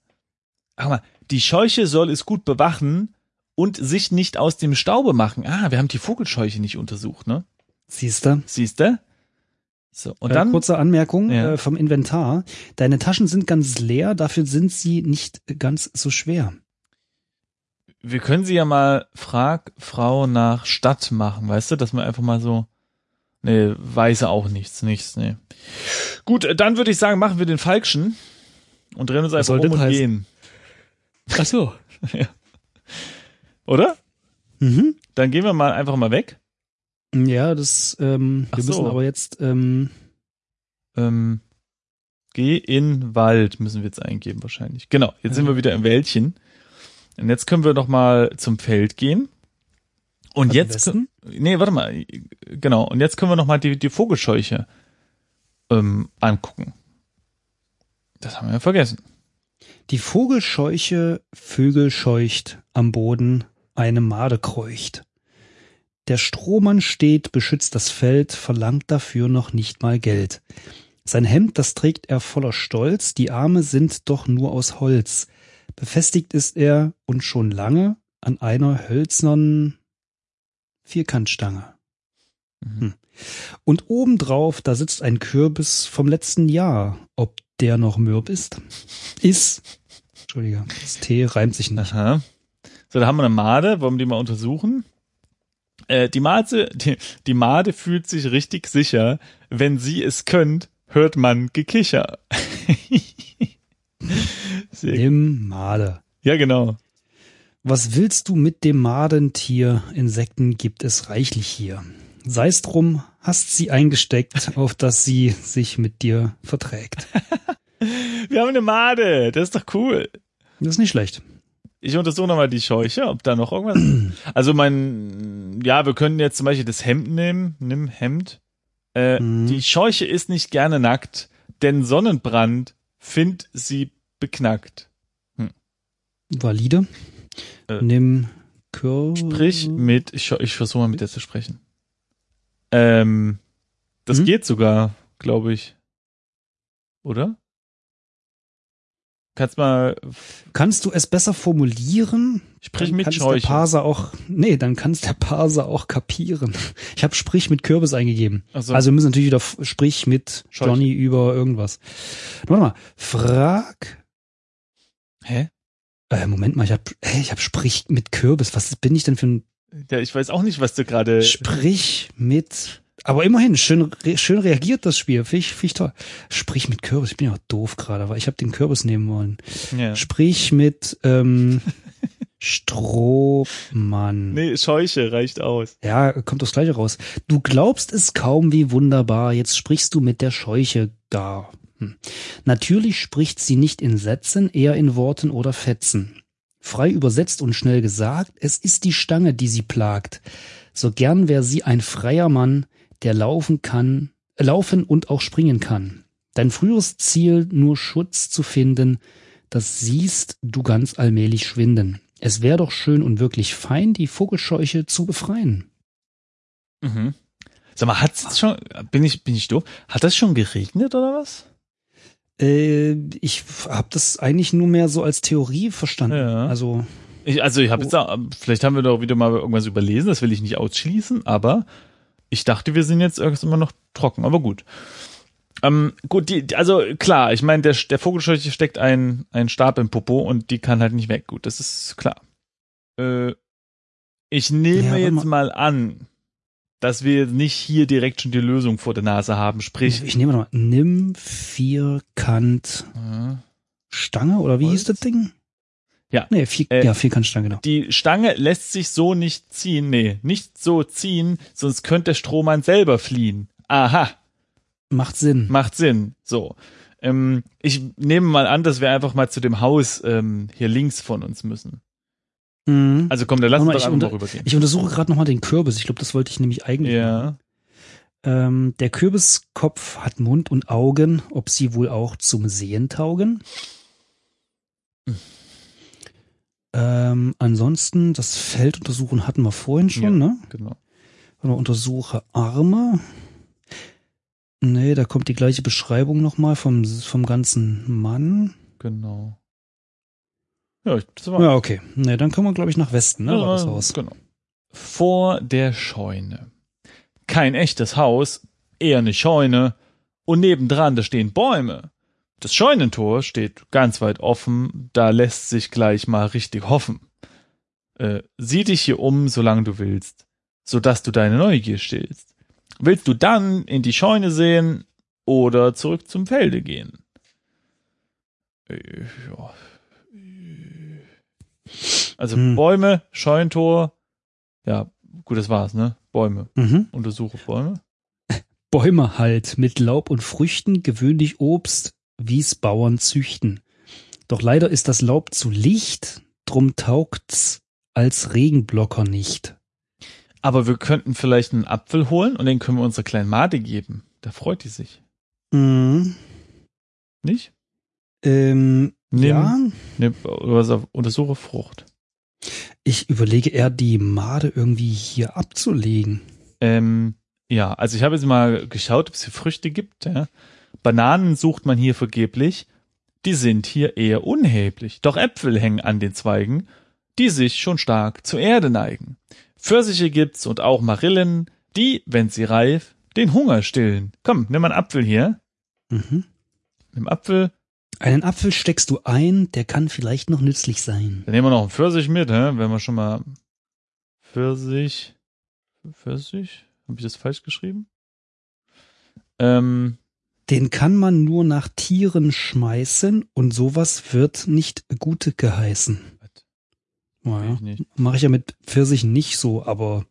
Speaker 2: Ach mal, die Scheuche soll es gut bewachen und sich nicht aus dem Staube machen. Ah, wir haben die Vogelscheuche nicht untersucht, ne?
Speaker 3: Siehst du?
Speaker 2: Siehst du? So, und
Speaker 3: Äh,
Speaker 2: dann.
Speaker 3: kurze Anmerkung
Speaker 2: Ja.
Speaker 3: äh, vom Inventar. Deine Taschen sind ganz leer, dafür sind sie nicht ganz so schwer.
Speaker 2: wir können sie ja mal Frag Frau nach Stadt machen, weißt du, dass man einfach mal so, nee, weiß auch nichts, nichts, nee. Gut, äh, dann würde ich sagen, machen wir den Falkschen und drehen uns einfach um und
Speaker 3: heißen?
Speaker 2: gehen.
Speaker 3: Ach so. [LAUGHS]
Speaker 2: Oder?
Speaker 3: Mhm.
Speaker 2: Dann gehen wir mal einfach mal weg.
Speaker 3: Ja, das, ähm, wir müssen
Speaker 2: so.
Speaker 3: aber jetzt, ähm,
Speaker 2: Ähm, geh in Wald müssen wir jetzt eingeben wahrscheinlich. Genau, jetzt sind wir wieder im Wäldchen. Und jetzt können wir noch mal zum Feld gehen. Und
Speaker 3: am
Speaker 2: jetzt,
Speaker 3: besten.
Speaker 2: Nee, warte mal. Genau. Und jetzt können wir noch mal die, die Vogelscheuche ähm, angucken. Das haben wir ja vergessen.
Speaker 3: Die Vogelscheuche Vögel scheucht, am Boden eine Made kreucht. Der Strohmann steht, beschützt das Feld, verlangt dafür noch nicht mal Geld. Sein Hemd, das trägt er voller Stolz, die Arme sind doch nur aus Holz. Befestigt ist er und schon lange an einer hölzernen Vierkantstange.
Speaker 2: Mhm.
Speaker 3: Und obendrauf, da sitzt ein Kürbis vom letzten Jahr. Ob der noch mürb ist? Ist. Entschuldige, das T reimt sich nicht.
Speaker 2: Aha. So, da haben wir eine Made. Wollen wir die mal untersuchen? Äh, die Made, die, die Made fühlt sich richtig sicher. Wenn sie es könnt, hört man Gekicher. [LAUGHS]
Speaker 3: Nimm Made.
Speaker 2: Ja, genau.
Speaker 3: Was willst du mit dem Madentier? Insekten gibt es reichlich hier. Sei's drum, hast sie eingesteckt, [LAUGHS] auf dass sie sich mit dir verträgt. [LAUGHS]
Speaker 2: Wir haben eine Made. Das ist doch cool.
Speaker 3: Das ist nicht schlecht.
Speaker 2: Ich untersuche nochmal die Scheuche, ob da noch irgendwas. [CLEARS THROAT] also mein, ja, wir können jetzt zum Beispiel das Hemd nehmen. Nimm Hemd. Äh,
Speaker 3: Mhm.
Speaker 2: Die Scheuche ist nicht gerne nackt, denn Sonnenbrand findet sie beknackt.
Speaker 3: Valide.
Speaker 2: Äh,
Speaker 3: Nimm Kür
Speaker 2: Sprich mit, ich, ich versuche mal mit der zu sprechen. Ähm, das
Speaker 3: Mhm.
Speaker 2: geht sogar, glaube ich. Oder? Kannst mal,
Speaker 3: Kannst du es besser formulieren?
Speaker 2: sprich mit
Speaker 3: kann's
Speaker 2: Scheuche.
Speaker 3: Der Parser auch, nee, dann kann es der Parser auch kapieren. Ich habe Sprich mit Kürbis eingegeben.
Speaker 2: So.
Speaker 3: Also wir müssen natürlich wieder Sprich mit
Speaker 2: Scheuche.
Speaker 3: Johnny über irgendwas. Warte mal, frag.
Speaker 2: Hä?
Speaker 3: Äh, Moment mal, ich hab, hey, ich hab Sprich mit Kürbis. Was bin ich denn für ein
Speaker 2: Ja, ich weiß auch nicht, was du gerade.
Speaker 3: Sprich mit. Aber immerhin, schön, re, schön reagiert das Spiel. Finde ich, find ich toll. Sprich mit Kürbis. Ich bin ja auch doof gerade, weil ich habe den Kürbis nehmen wollen.
Speaker 2: Ja.
Speaker 3: Sprich mit ähm, [LAUGHS] Strohmann.
Speaker 2: Nee, Scheuche reicht aus.
Speaker 3: Ja, kommt das gleiche raus. Du glaubst es kaum, wie wunderbar. Jetzt sprichst du mit der Scheuche gar. Hm. Natürlich spricht sie nicht in Sätzen, eher in Worten oder Fetzen. Frei übersetzt und schnell gesagt, es ist die Stange, die sie plagt. So gern wär sie ein freier Mann, der laufen kann, äh, laufen und auch springen kann. Dein früheres Ziel, nur Schutz zu finden, das siehst du ganz allmählich schwinden. Es wär doch schön und wirklich fein, die Vogelscheuche zu befreien.
Speaker 2: Mhm. Sag mal, hat's schon, bin ich, bin ich doof? Hat das schon geregnet oder was?
Speaker 3: Äh, ich habe das eigentlich nur mehr so als Theorie verstanden.
Speaker 2: Ja.
Speaker 3: Also
Speaker 2: Ich, also ich habe
Speaker 3: Oh.
Speaker 2: jetzt, auch, vielleicht haben wir doch wieder mal irgendwas überlesen, das will ich nicht ausschließen, aber Ich dachte, wir sind jetzt immer noch trocken, aber gut. Ähm, gut, die, also klar, ich meine, der, der Vogelscheuche steckt ein, ein Stab im Popo und die kann halt nicht weg. Gut, das ist klar. Äh, ich nehme
Speaker 3: Ja,
Speaker 2: jetzt
Speaker 3: mal-
Speaker 2: an, dass wir nicht hier direkt schon die Lösung vor der Nase haben. Sprich,
Speaker 3: Ich nehme nochmal. Nimm vierkant
Speaker 2: äh,
Speaker 3: Stange oder wie
Speaker 2: Holz?
Speaker 3: hieß das Ding?
Speaker 2: Ja.
Speaker 3: Nee, vier,
Speaker 2: Äh,
Speaker 3: ja, Vierkantstange, genau.
Speaker 2: die Stange lässt sich so nicht ziehen. Nee, nicht so ziehen, sonst könnte der Strohmann selber fliehen. Aha.
Speaker 3: Macht Sinn.
Speaker 2: Macht Sinn. So. Ähm, ich nehme mal an, dass wir einfach mal zu dem Haus ähm, hier links von uns müssen.
Speaker 3: Mhm.
Speaker 2: Also komm, dann lass uns
Speaker 3: mal,
Speaker 2: mal rübergehen.
Speaker 3: Ich untersuche gerade nochmal den Kürbis. Ich glaube, das wollte ich nämlich eigentlich.
Speaker 2: Ja.
Speaker 3: Ähm, der Kürbiskopf hat Mund und Augen, ob sie wohl auch zum Sehen taugen.
Speaker 2: Hm.
Speaker 3: Ähm, ansonsten, das Feld untersuchen hatten wir vorhin schon,
Speaker 2: Ja.
Speaker 3: ne?
Speaker 2: Genau.
Speaker 3: Warte mal, untersuche Arme. Nee, da kommt die gleiche Beschreibung nochmal vom, vom ganzen Mann.
Speaker 2: Genau. Ja, ich- das war
Speaker 3: Ja, okay. Nee, dann können wir, glaube ich, nach Westen, ne? War das Haus.
Speaker 2: Genau. Vor der Scheune. Kein echtes Haus, eher eine Scheune. Und nebendran, da stehen Bäume. Das Scheunentor steht ganz weit offen, da lässt sich gleich mal richtig hoffen. Äh, sieh dich hier um, solange du willst, sodass du deine Neugier stillst. Willst du dann in die Scheune sehen oder zurück zum Felde gehen? Äh, ja. Also
Speaker 3: Hm.
Speaker 2: Bäume, Scheunentor, ja, gut, das war's, ne? Bäume.
Speaker 3: Mhm.
Speaker 2: Untersuche Bäume.
Speaker 3: Bäume halt mit Laub und Früchten, gewöhnlich Obst, wie's Bauern züchten. Doch leider ist das Laub zu licht, drum taugt's als Regenblocker nicht.
Speaker 2: Aber wir könnten vielleicht einen Apfel holen und den können wir unserer kleinen Made geben. Da freut die sich.
Speaker 3: Mhm.
Speaker 2: Nicht?
Speaker 3: Ähm,
Speaker 2: Nimm,
Speaker 3: ja,
Speaker 2: nimm auf, untersuche Frucht.
Speaker 3: ich überlege eher, die Made irgendwie hier abzulegen.
Speaker 2: Ähm, ja, also ich habe jetzt mal geschaut, ob es hier Früchte gibt. Ja. Bananen sucht man hier vergeblich. Die sind hier eher unheblich. Doch Äpfel hängen an den Zweigen, die sich schon stark zur Erde neigen. Pfirsiche gibt's und auch Marillen, die, wenn sie reif, den Hunger stillen. Komm, nimm mal einen Apfel hier.
Speaker 3: Mhm.
Speaker 2: Nimm Apfel,
Speaker 3: Einen Apfel steckst du ein, der kann vielleicht noch nützlich sein.
Speaker 2: Dann nehmen wir noch einen Pfirsich mit, hä? wenn wir schon mal Pfirsich, Pfirsich, habe ich das falsch geschrieben? Ähm,
Speaker 3: Den kann man nur nach Tieren schmeißen und sowas wird nicht Gute geheißen. Naja, mache ich ja mit Pfirsich nicht so, aber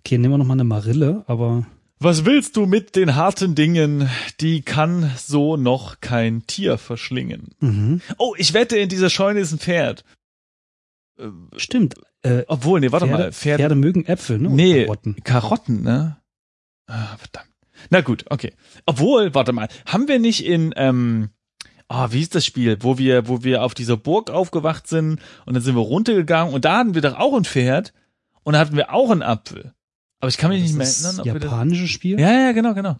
Speaker 3: okay, nehmen wir noch mal eine Marille, aber
Speaker 2: Was willst du mit den harten Dingen? Die kann so noch kein Tier verschlingen.
Speaker 3: mhm.
Speaker 2: Oh, ich wette, in dieser Scheune ist ein Pferd. Äh,
Speaker 3: stimmt. Äh,
Speaker 2: Obwohl, nee, warte
Speaker 3: Pferde,
Speaker 2: mal. Pferd,
Speaker 3: Pferde mögen Äpfel, ne?
Speaker 2: Nee.
Speaker 3: Karotten.
Speaker 2: Karotten, ne? Ah, verdammt. Na gut, okay. Obwohl, warte mal, haben wir nicht in, ähm, ah, wie ist das Spiel, wo wir, wo wir auf dieser Burg aufgewacht sind und dann sind wir runtergegangen und da hatten wir doch auch ein Pferd und da hatten wir auch einen Apfel. Aber ich kann mich nicht mehr
Speaker 3: das
Speaker 2: erinnern, ob wir das.
Speaker 3: japanische Spiel?
Speaker 2: Ja, ja, genau, genau.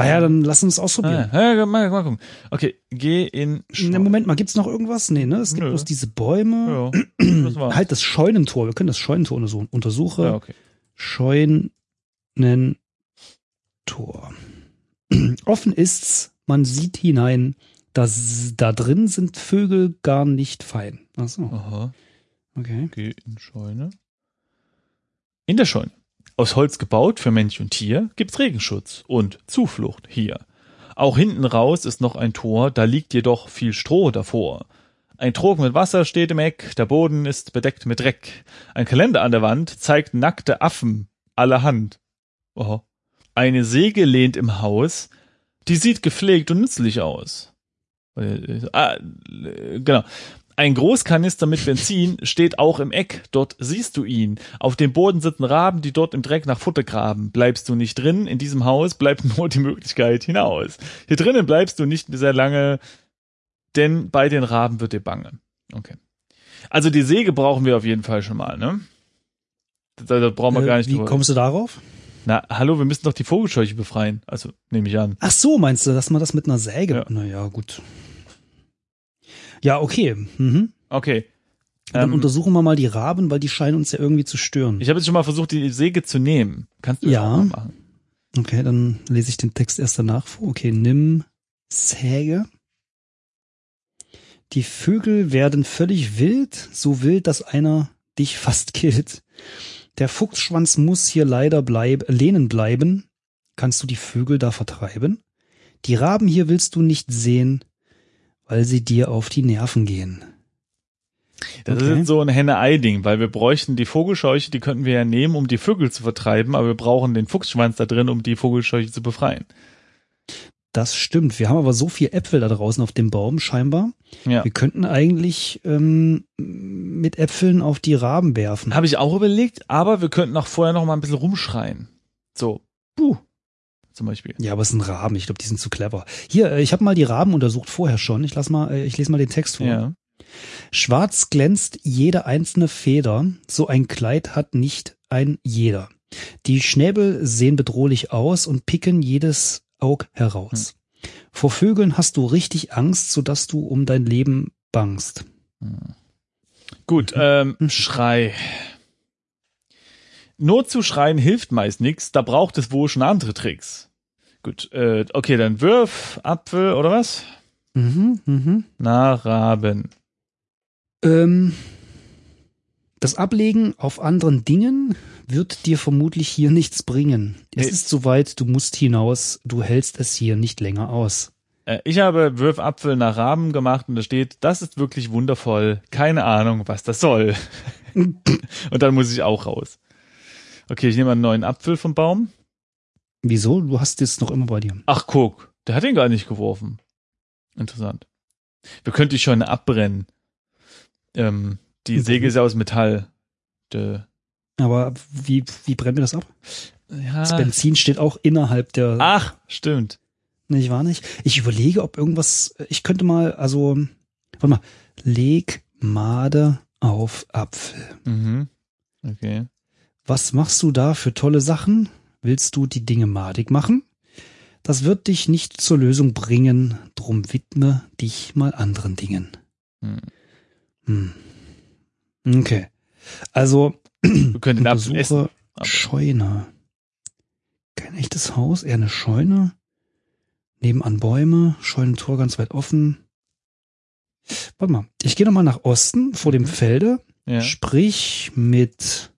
Speaker 3: Ah ja, dann lass uns ausprobieren.
Speaker 2: Ah, ja, ja, mal, mal gucken. Okay, geh in.
Speaker 3: Na, Moment mal, gibt's noch irgendwas? Nee, ne? Es gibt
Speaker 2: Nö.
Speaker 3: bloß diese Bäume.
Speaker 2: Ja, [CLEARS THROAT] das war's.
Speaker 3: Halt das Scheunentor. Wir können das Scheunentor untersuchen. Untersuche
Speaker 2: Ja, okay.
Speaker 3: Scheunentor. [CLEARS THROAT] Offen ist's, man sieht hinein. Das, da drin sind Vögel gar nicht fein. Ach so,
Speaker 2: Aha.
Speaker 3: okay.
Speaker 2: Geh in Scheune. In der Scheune. Aus Holz gebaut für Mensch und Tier gibt's Regenschutz und Zuflucht hier. Auch hinten raus ist noch ein Tor, da liegt jedoch viel Stroh davor. Ein Trog mit Wasser steht im Eck, der Boden ist bedeckt mit Dreck. Ein Kalender an der Wand zeigt nackte Affen allerhand. Oho. Eine Säge lehnt im Haus, die sieht gepflegt und nützlich aus. Ah, genau. Ein Großkanister mit Benzin steht auch im Eck, dort siehst du ihn. Auf dem Boden sitzen Raben, die dort im Dreck nach Futter graben. Bleibst du nicht drin, in diesem Haus bleibt [LAUGHS] nur die Möglichkeit hinaus. Hier drinnen bleibst du nicht sehr lange, denn bei den Raben wird dir bange. Okay. Also die Säge brauchen wir auf jeden Fall schon mal, ne? Da, da brauchen wir
Speaker 3: Äh,
Speaker 2: gar nicht
Speaker 3: Wie
Speaker 2: drüber-
Speaker 3: kommst du darauf?
Speaker 2: Na, hallo, wir müssen doch die Vogelscheuche befreien. Also, nehme ich an.
Speaker 3: Ach so, meinst du, dass man das mit einer Säge?
Speaker 2: Ja.
Speaker 3: Naja, gut. Ja, okay. Mhm.
Speaker 2: Okay.
Speaker 3: Dann
Speaker 2: Ähm,
Speaker 3: untersuchen wir mal die Raben, weil die scheinen uns ja irgendwie zu stören.
Speaker 2: Ich habe jetzt schon mal versucht, die Säge zu nehmen. Kannst du das
Speaker 3: Ja.
Speaker 2: auch mal machen?
Speaker 3: Okay, dann lese ich den Text erst danach vor. Okay, nimm Säge. Die Vögel werden völlig wild, so wild, dass einer dich fast killt. Der Fuchsschwanz muss hier leider bleib, lehnen bleiben. Kannst du die Vögel da vertreiben? Die Raben hier willst du nicht sehen, weil sie dir auf die Nerven gehen.
Speaker 2: Das
Speaker 3: Okay.
Speaker 2: ist jetzt so ein Henne-Ei-Ding, weil wir bräuchten die Vogelscheuche, die könnten wir ja nehmen, um die Vögel zu vertreiben, aber wir brauchen den Fuchsschwanz da drin, um die Vogelscheuche zu befreien.
Speaker 3: Das stimmt. Wir haben aber so viel Äpfel da draußen auf dem Baum scheinbar.
Speaker 2: Ja.
Speaker 3: Wir könnten eigentlich ähm, mit Äpfeln auf die Raben werfen.
Speaker 2: Habe ich auch überlegt, aber wir könnten auch vorher noch mal ein bisschen rumschreien. So, buh, zum Beispiel.
Speaker 3: Ja, aber es sind Raben. Ich glaube, die sind zu clever. Hier, äh, ich habe mal die Raben untersucht vorher schon. Ich lass mal, äh, ich lese mal den Text vor.
Speaker 2: Ja.
Speaker 3: Schwarz glänzt jede einzelne Feder. So ein Kleid hat nicht ein jeder. Die Schnäbel sehen bedrohlich aus und picken jedes Aug heraus. Vor Vögeln hast du richtig Angst, sodass du um dein Leben bangst.
Speaker 2: Gut, ähm, Schrei. Nur zu schreien hilft meist nix, da braucht es wohl schon andere Tricks. Gut, äh, okay, dann Würf, Apfel oder was?
Speaker 3: Mhm, mhm.
Speaker 2: Na, Raben.
Speaker 3: Ähm, das Ablegen auf anderen Dingen wird dir vermutlich hier nichts bringen. Es
Speaker 2: Nee.
Speaker 3: ist soweit, du musst hinaus, du hältst es hier nicht länger aus.
Speaker 2: Äh, ich habe Würf Apfel nach Raben gemacht und da steht, das ist wirklich wundervoll. Keine Ahnung, was das soll. [LAUGHS] und dann muss ich auch raus. Okay, ich nehme einen neuen Apfel vom Baum.
Speaker 3: Wieso? Du hast es noch immer bei dir.
Speaker 2: Ach, guck, der hat ihn gar nicht geworfen. Interessant. Wir könnten die Scheune abbrennen. Ähm, die
Speaker 3: Mhm.
Speaker 2: Säge ist ja aus Metall. De,
Speaker 3: Aber wie, wie brennen wir das ab? Das
Speaker 2: ja.
Speaker 3: Benzin steht auch innerhalb der.
Speaker 2: Ach, stimmt.
Speaker 3: Nicht wahr nicht? Ich überlege, ob irgendwas. Ich könnte mal, also. Warte mal. Leg Made auf Apfel.
Speaker 2: Mhm. Okay.
Speaker 3: Was machst du da für tolle Sachen? Willst du die Dinge madig machen? Das wird dich nicht zur Lösung bringen, drum widme dich mal anderen Dingen.
Speaker 2: Hm.
Speaker 3: Hm. Okay. Also,
Speaker 2: Wir können essen. aber-
Speaker 3: Scheune. Kein echtes Haus, eher eine Scheune. Nebenan Bäume, Scheunentor ganz weit offen. Warte mal, ich gehe nochmal nach Osten vor dem
Speaker 2: Mhm.
Speaker 3: Felde.
Speaker 2: Ja.
Speaker 3: Sprich mit.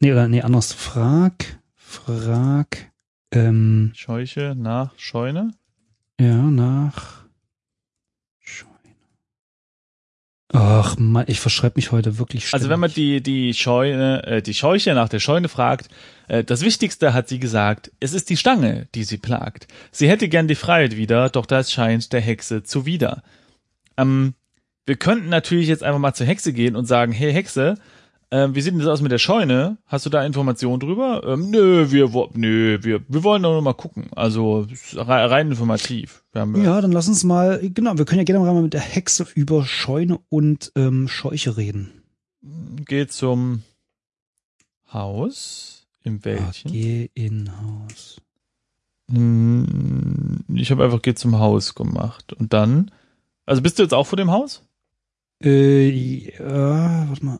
Speaker 3: Nee, oder nee, anders. Frag, frag, ähm,
Speaker 2: Scheuche nach Scheune.
Speaker 3: ja, nach Scheune. Ach man, ich verschreibe mich heute wirklich
Speaker 2: Also wenn man
Speaker 3: ständig.
Speaker 2: die, die Scheune, äh, die Scheuche nach der Scheune fragt, äh, das Wichtigste hat sie gesagt, es ist die Stange, die sie plagt. Sie hätte gern die Freiheit wieder, doch das scheint der Hexe zuwider. Ähm, wir könnten natürlich jetzt einfach mal zur Hexe gehen und sagen, hey Hexe, ähm, wie sieht denn das aus mit der Scheune? Hast du da Informationen drüber? Ähm, nö, wir, nö, wir, wir wollen doch nur mal gucken. Also rein informativ. Wir haben,
Speaker 3: Ja, dann lass uns mal, genau, wir können ja gerne mal mit der Hexe über Scheune und ähm, Scheuche reden.
Speaker 2: Geht zum Haus im
Speaker 3: Ah,
Speaker 2: Wäldchen.
Speaker 3: geh in Haus.
Speaker 2: Hm, Ich habe einfach Geh zum Haus gemacht. Und dann. Also bist du jetzt auch vor dem Haus?
Speaker 3: Äh, ja, warte mal.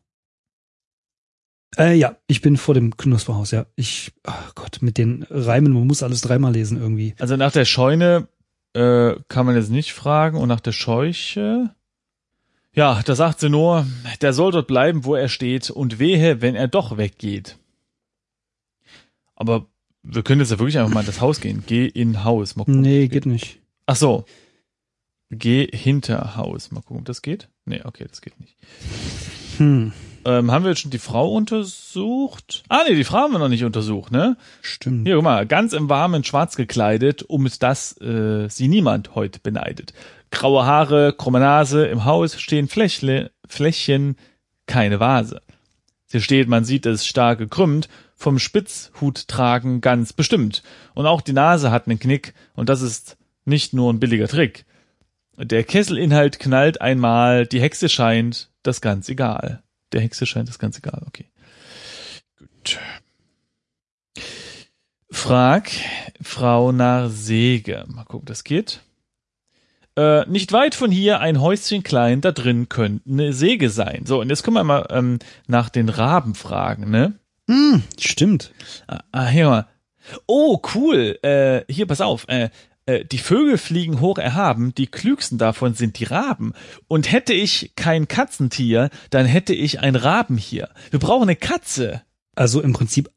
Speaker 3: Äh, ja, ich bin vor dem Knusperhaus, ja. Ich, ach Gott, mit den Reimen, man muss alles dreimal lesen irgendwie.
Speaker 2: Also nach der Scheune äh, kann man jetzt nicht fragen. Und nach der Scheuche. Ja, da sagt sie nur, der soll dort bleiben, wo er steht. Und wehe, wenn er doch weggeht. Aber wir können jetzt ja wirklich einfach mal in das Haus gehen. Geh in Haus. Mal gucken.
Speaker 3: Nee, geht nicht.
Speaker 2: Ach so. Geh hinter Haus. Mal gucken, ob das geht. Nee, okay, das geht nicht.
Speaker 3: Hm,
Speaker 2: Ähm, haben wir jetzt schon die Frau untersucht? Ah, nee, die Frau haben wir noch nicht untersucht, ne?
Speaker 3: stimmt.
Speaker 2: Hier, guck mal, ganz im warmen Schwarz gekleidet, um das äh, sie niemand heute beneidet. Graue Haare, krumme Nase, im Haus stehen Flächle, Fläschchen, keine Vase. Sie steht, man sieht es stark gekrümmt, vom Spitzhut tragen ganz bestimmt. Und auch die Nase hat einen Knick, und das ist nicht nur ein billiger Trick. Der Kesselinhalt knallt einmal, die Hexe scheint, das ganz egal. Der Hexe scheint das ganz egal, okay. Gut. Frag Frau nach Säge. Mal gucken, das geht. Äh, nicht weit von hier ein Häuschen klein, da drin könnte eine Säge sein. So, und jetzt können wir mal ähm, nach den Raben fragen, ne?
Speaker 3: Hm, stimmt.
Speaker 2: Ah, ah, hier mal. Oh, cool. Äh, hier, pass auf. Äh, äh, die Vögel fliegen hoch erhaben, die klügsten davon sind die Raben. Und hätte ich kein Katzentier, dann hätte ich ein Raben hier. Wir brauchen eine Katze.
Speaker 3: Also im Prinzip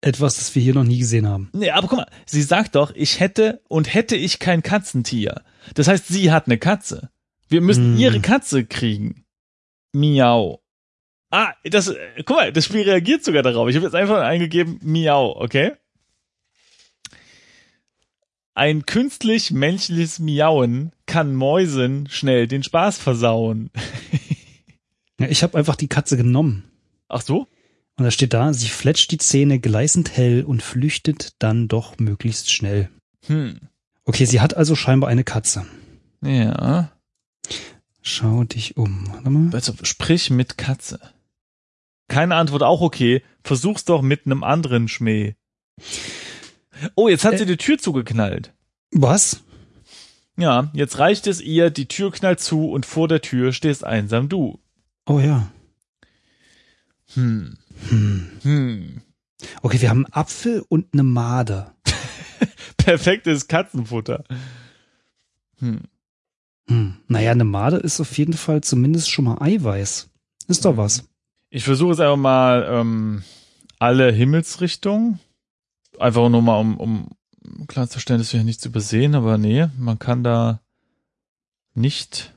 Speaker 3: etwas, das wir hier noch nie gesehen haben.
Speaker 2: Nee, aber guck mal, sie sagt doch, ich hätte und hätte ich kein Katzentier. Das heißt, sie hat eine Katze. Wir müssen
Speaker 3: Hm.
Speaker 2: ihre Katze kriegen. Miau. Ah, das, äh, guck mal, das Spiel reagiert sogar darauf. Ich habe jetzt einfach eingegeben, miau, okay? Ein künstlich menschliches Miauen kann Mäusen schnell den Spaß versauen. [LAUGHS]
Speaker 3: Ja, ich habe einfach die Katze genommen.
Speaker 2: Ach so?
Speaker 3: Und da steht da, sie fletscht die Zähne gleißend hell und flüchtet dann doch möglichst schnell.
Speaker 2: Hm.
Speaker 3: Okay, sie hat also scheinbar eine Katze.
Speaker 2: Ja.
Speaker 3: Schau dich um. Warte mal.
Speaker 2: Also sprich mit Katze. Keine Antwort auch okay. Versuch's doch mit einem anderen Schmäh. Oh, jetzt hat
Speaker 3: Äh.
Speaker 2: sie die Tür zugeknallt.
Speaker 3: Was?
Speaker 2: Ja, jetzt reicht es ihr, die Tür knallt zu und vor der Tür stehst einsam du.
Speaker 3: Oh ja.
Speaker 2: Hm.
Speaker 3: Hm.
Speaker 2: Hm.
Speaker 3: Okay, wir haben einen Apfel und eine Made. [LAUGHS]
Speaker 2: Perfektes Katzenfutter. Hm.
Speaker 3: Hm. Naja, eine Made ist auf jeden Fall zumindest schon mal Eiweiß. Ist doch was.
Speaker 2: Ich versuche es einfach mal ähm, alle Himmelsrichtungen. Einfach nur mal, um, um klarzustellen, dass wir hier nichts übersehen, aber nee, man kann da nicht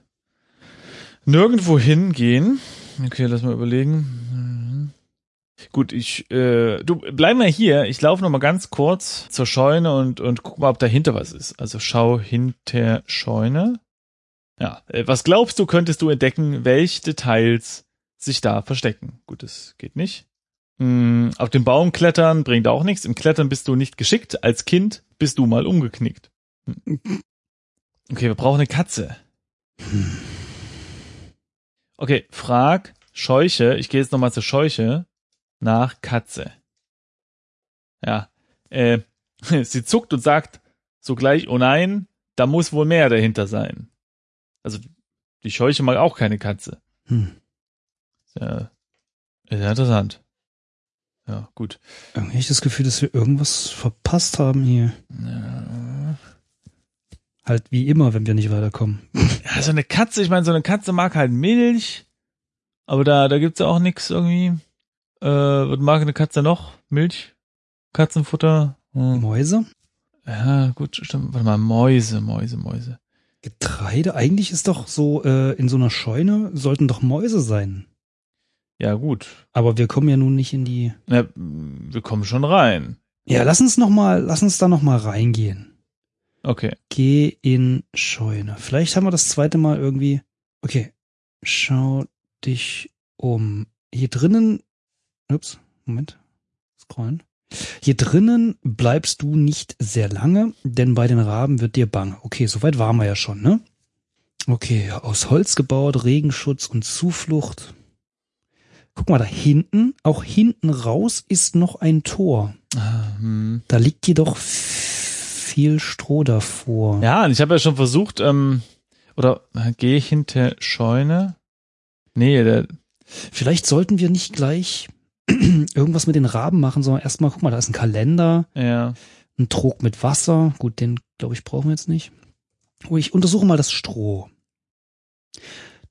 Speaker 2: nirgendwo hingehen. Okay, lass mal überlegen. Mhm. Gut, ich, äh, du bleib mal hier. Ich laufe noch mal ganz kurz zur Scheune und und guck mal, ob dahinter was ist. Also schau hinter Scheune. Ja, äh, was glaubst du, könntest du entdecken, welche Details sich da verstecken? Gut, das geht nicht. Hm, auf dem Baum klettern bringt auch nichts. Im Klettern bist du nicht geschickt. Als Kind bist du mal umgeknickt. Hm. Okay, wir brauchen eine Katze. Okay, frag Scheuche. Ich gehe jetzt nochmal zur Scheuche nach Katze. Ja, äh, [LAUGHS] sie zuckt und sagt sogleich, oh nein, da muss wohl mehr dahinter sein. Also, die Scheuche mag auch keine Katze.
Speaker 3: Hm.
Speaker 2: Ja, sehr interessant. Ja, gut.
Speaker 3: Irgendwie ich das Gefühl, dass wir irgendwas verpasst haben hier.
Speaker 2: Ja,
Speaker 3: Halt wie immer, wenn wir nicht weiterkommen.
Speaker 2: Ja, so eine Katze, ich meine, so eine Katze mag halt Milch, aber da, da gibt's ja auch nix irgendwie. Äh, was mag eine Katze noch? Milch? Katzenfutter? Hm.
Speaker 3: Mäuse?
Speaker 2: Ja, gut, stimmt. Warte mal, Mäuse, Mäuse, Mäuse.
Speaker 3: Getreide? Eigentlich ist doch so, äh, in so einer Scheune sollten doch Mäuse sein.
Speaker 2: Ja, gut.
Speaker 3: Aber wir kommen ja nun nicht in die.
Speaker 2: Ja, wir kommen schon rein.
Speaker 3: Ja, lass uns noch mal, lass uns da noch mal reingehen.
Speaker 2: Okay.
Speaker 3: Geh in Scheune. Vielleicht haben wir das zweite Mal irgendwie. Okay. Schau dich um. Hier drinnen. Ups, Moment. Scrollen. Hier drinnen bleibst du nicht sehr lange, denn bei den Raben wird dir bang. Okay, soweit waren wir ja schon, ne? Okay, aus Holz gebaut, Regenschutz und Zuflucht. Guck mal, da hinten, auch hinten raus ist noch ein Tor.
Speaker 2: Ah, hm.
Speaker 3: Da liegt jedoch viel Stroh davor.
Speaker 2: Ja, und ich habe ja schon versucht, ähm, oder äh, geh hinter Scheune. Nee, der,
Speaker 3: Vielleicht sollten wir nicht gleich [CLEARS THROAT] irgendwas mit den Raben machen, sondern erstmal, guck mal, da ist ein Kalender,
Speaker 2: ja.
Speaker 3: ein Trog mit Wasser. Gut, den, glaube ich, brauchen wir jetzt nicht. Oh, ich untersuche mal das Stroh.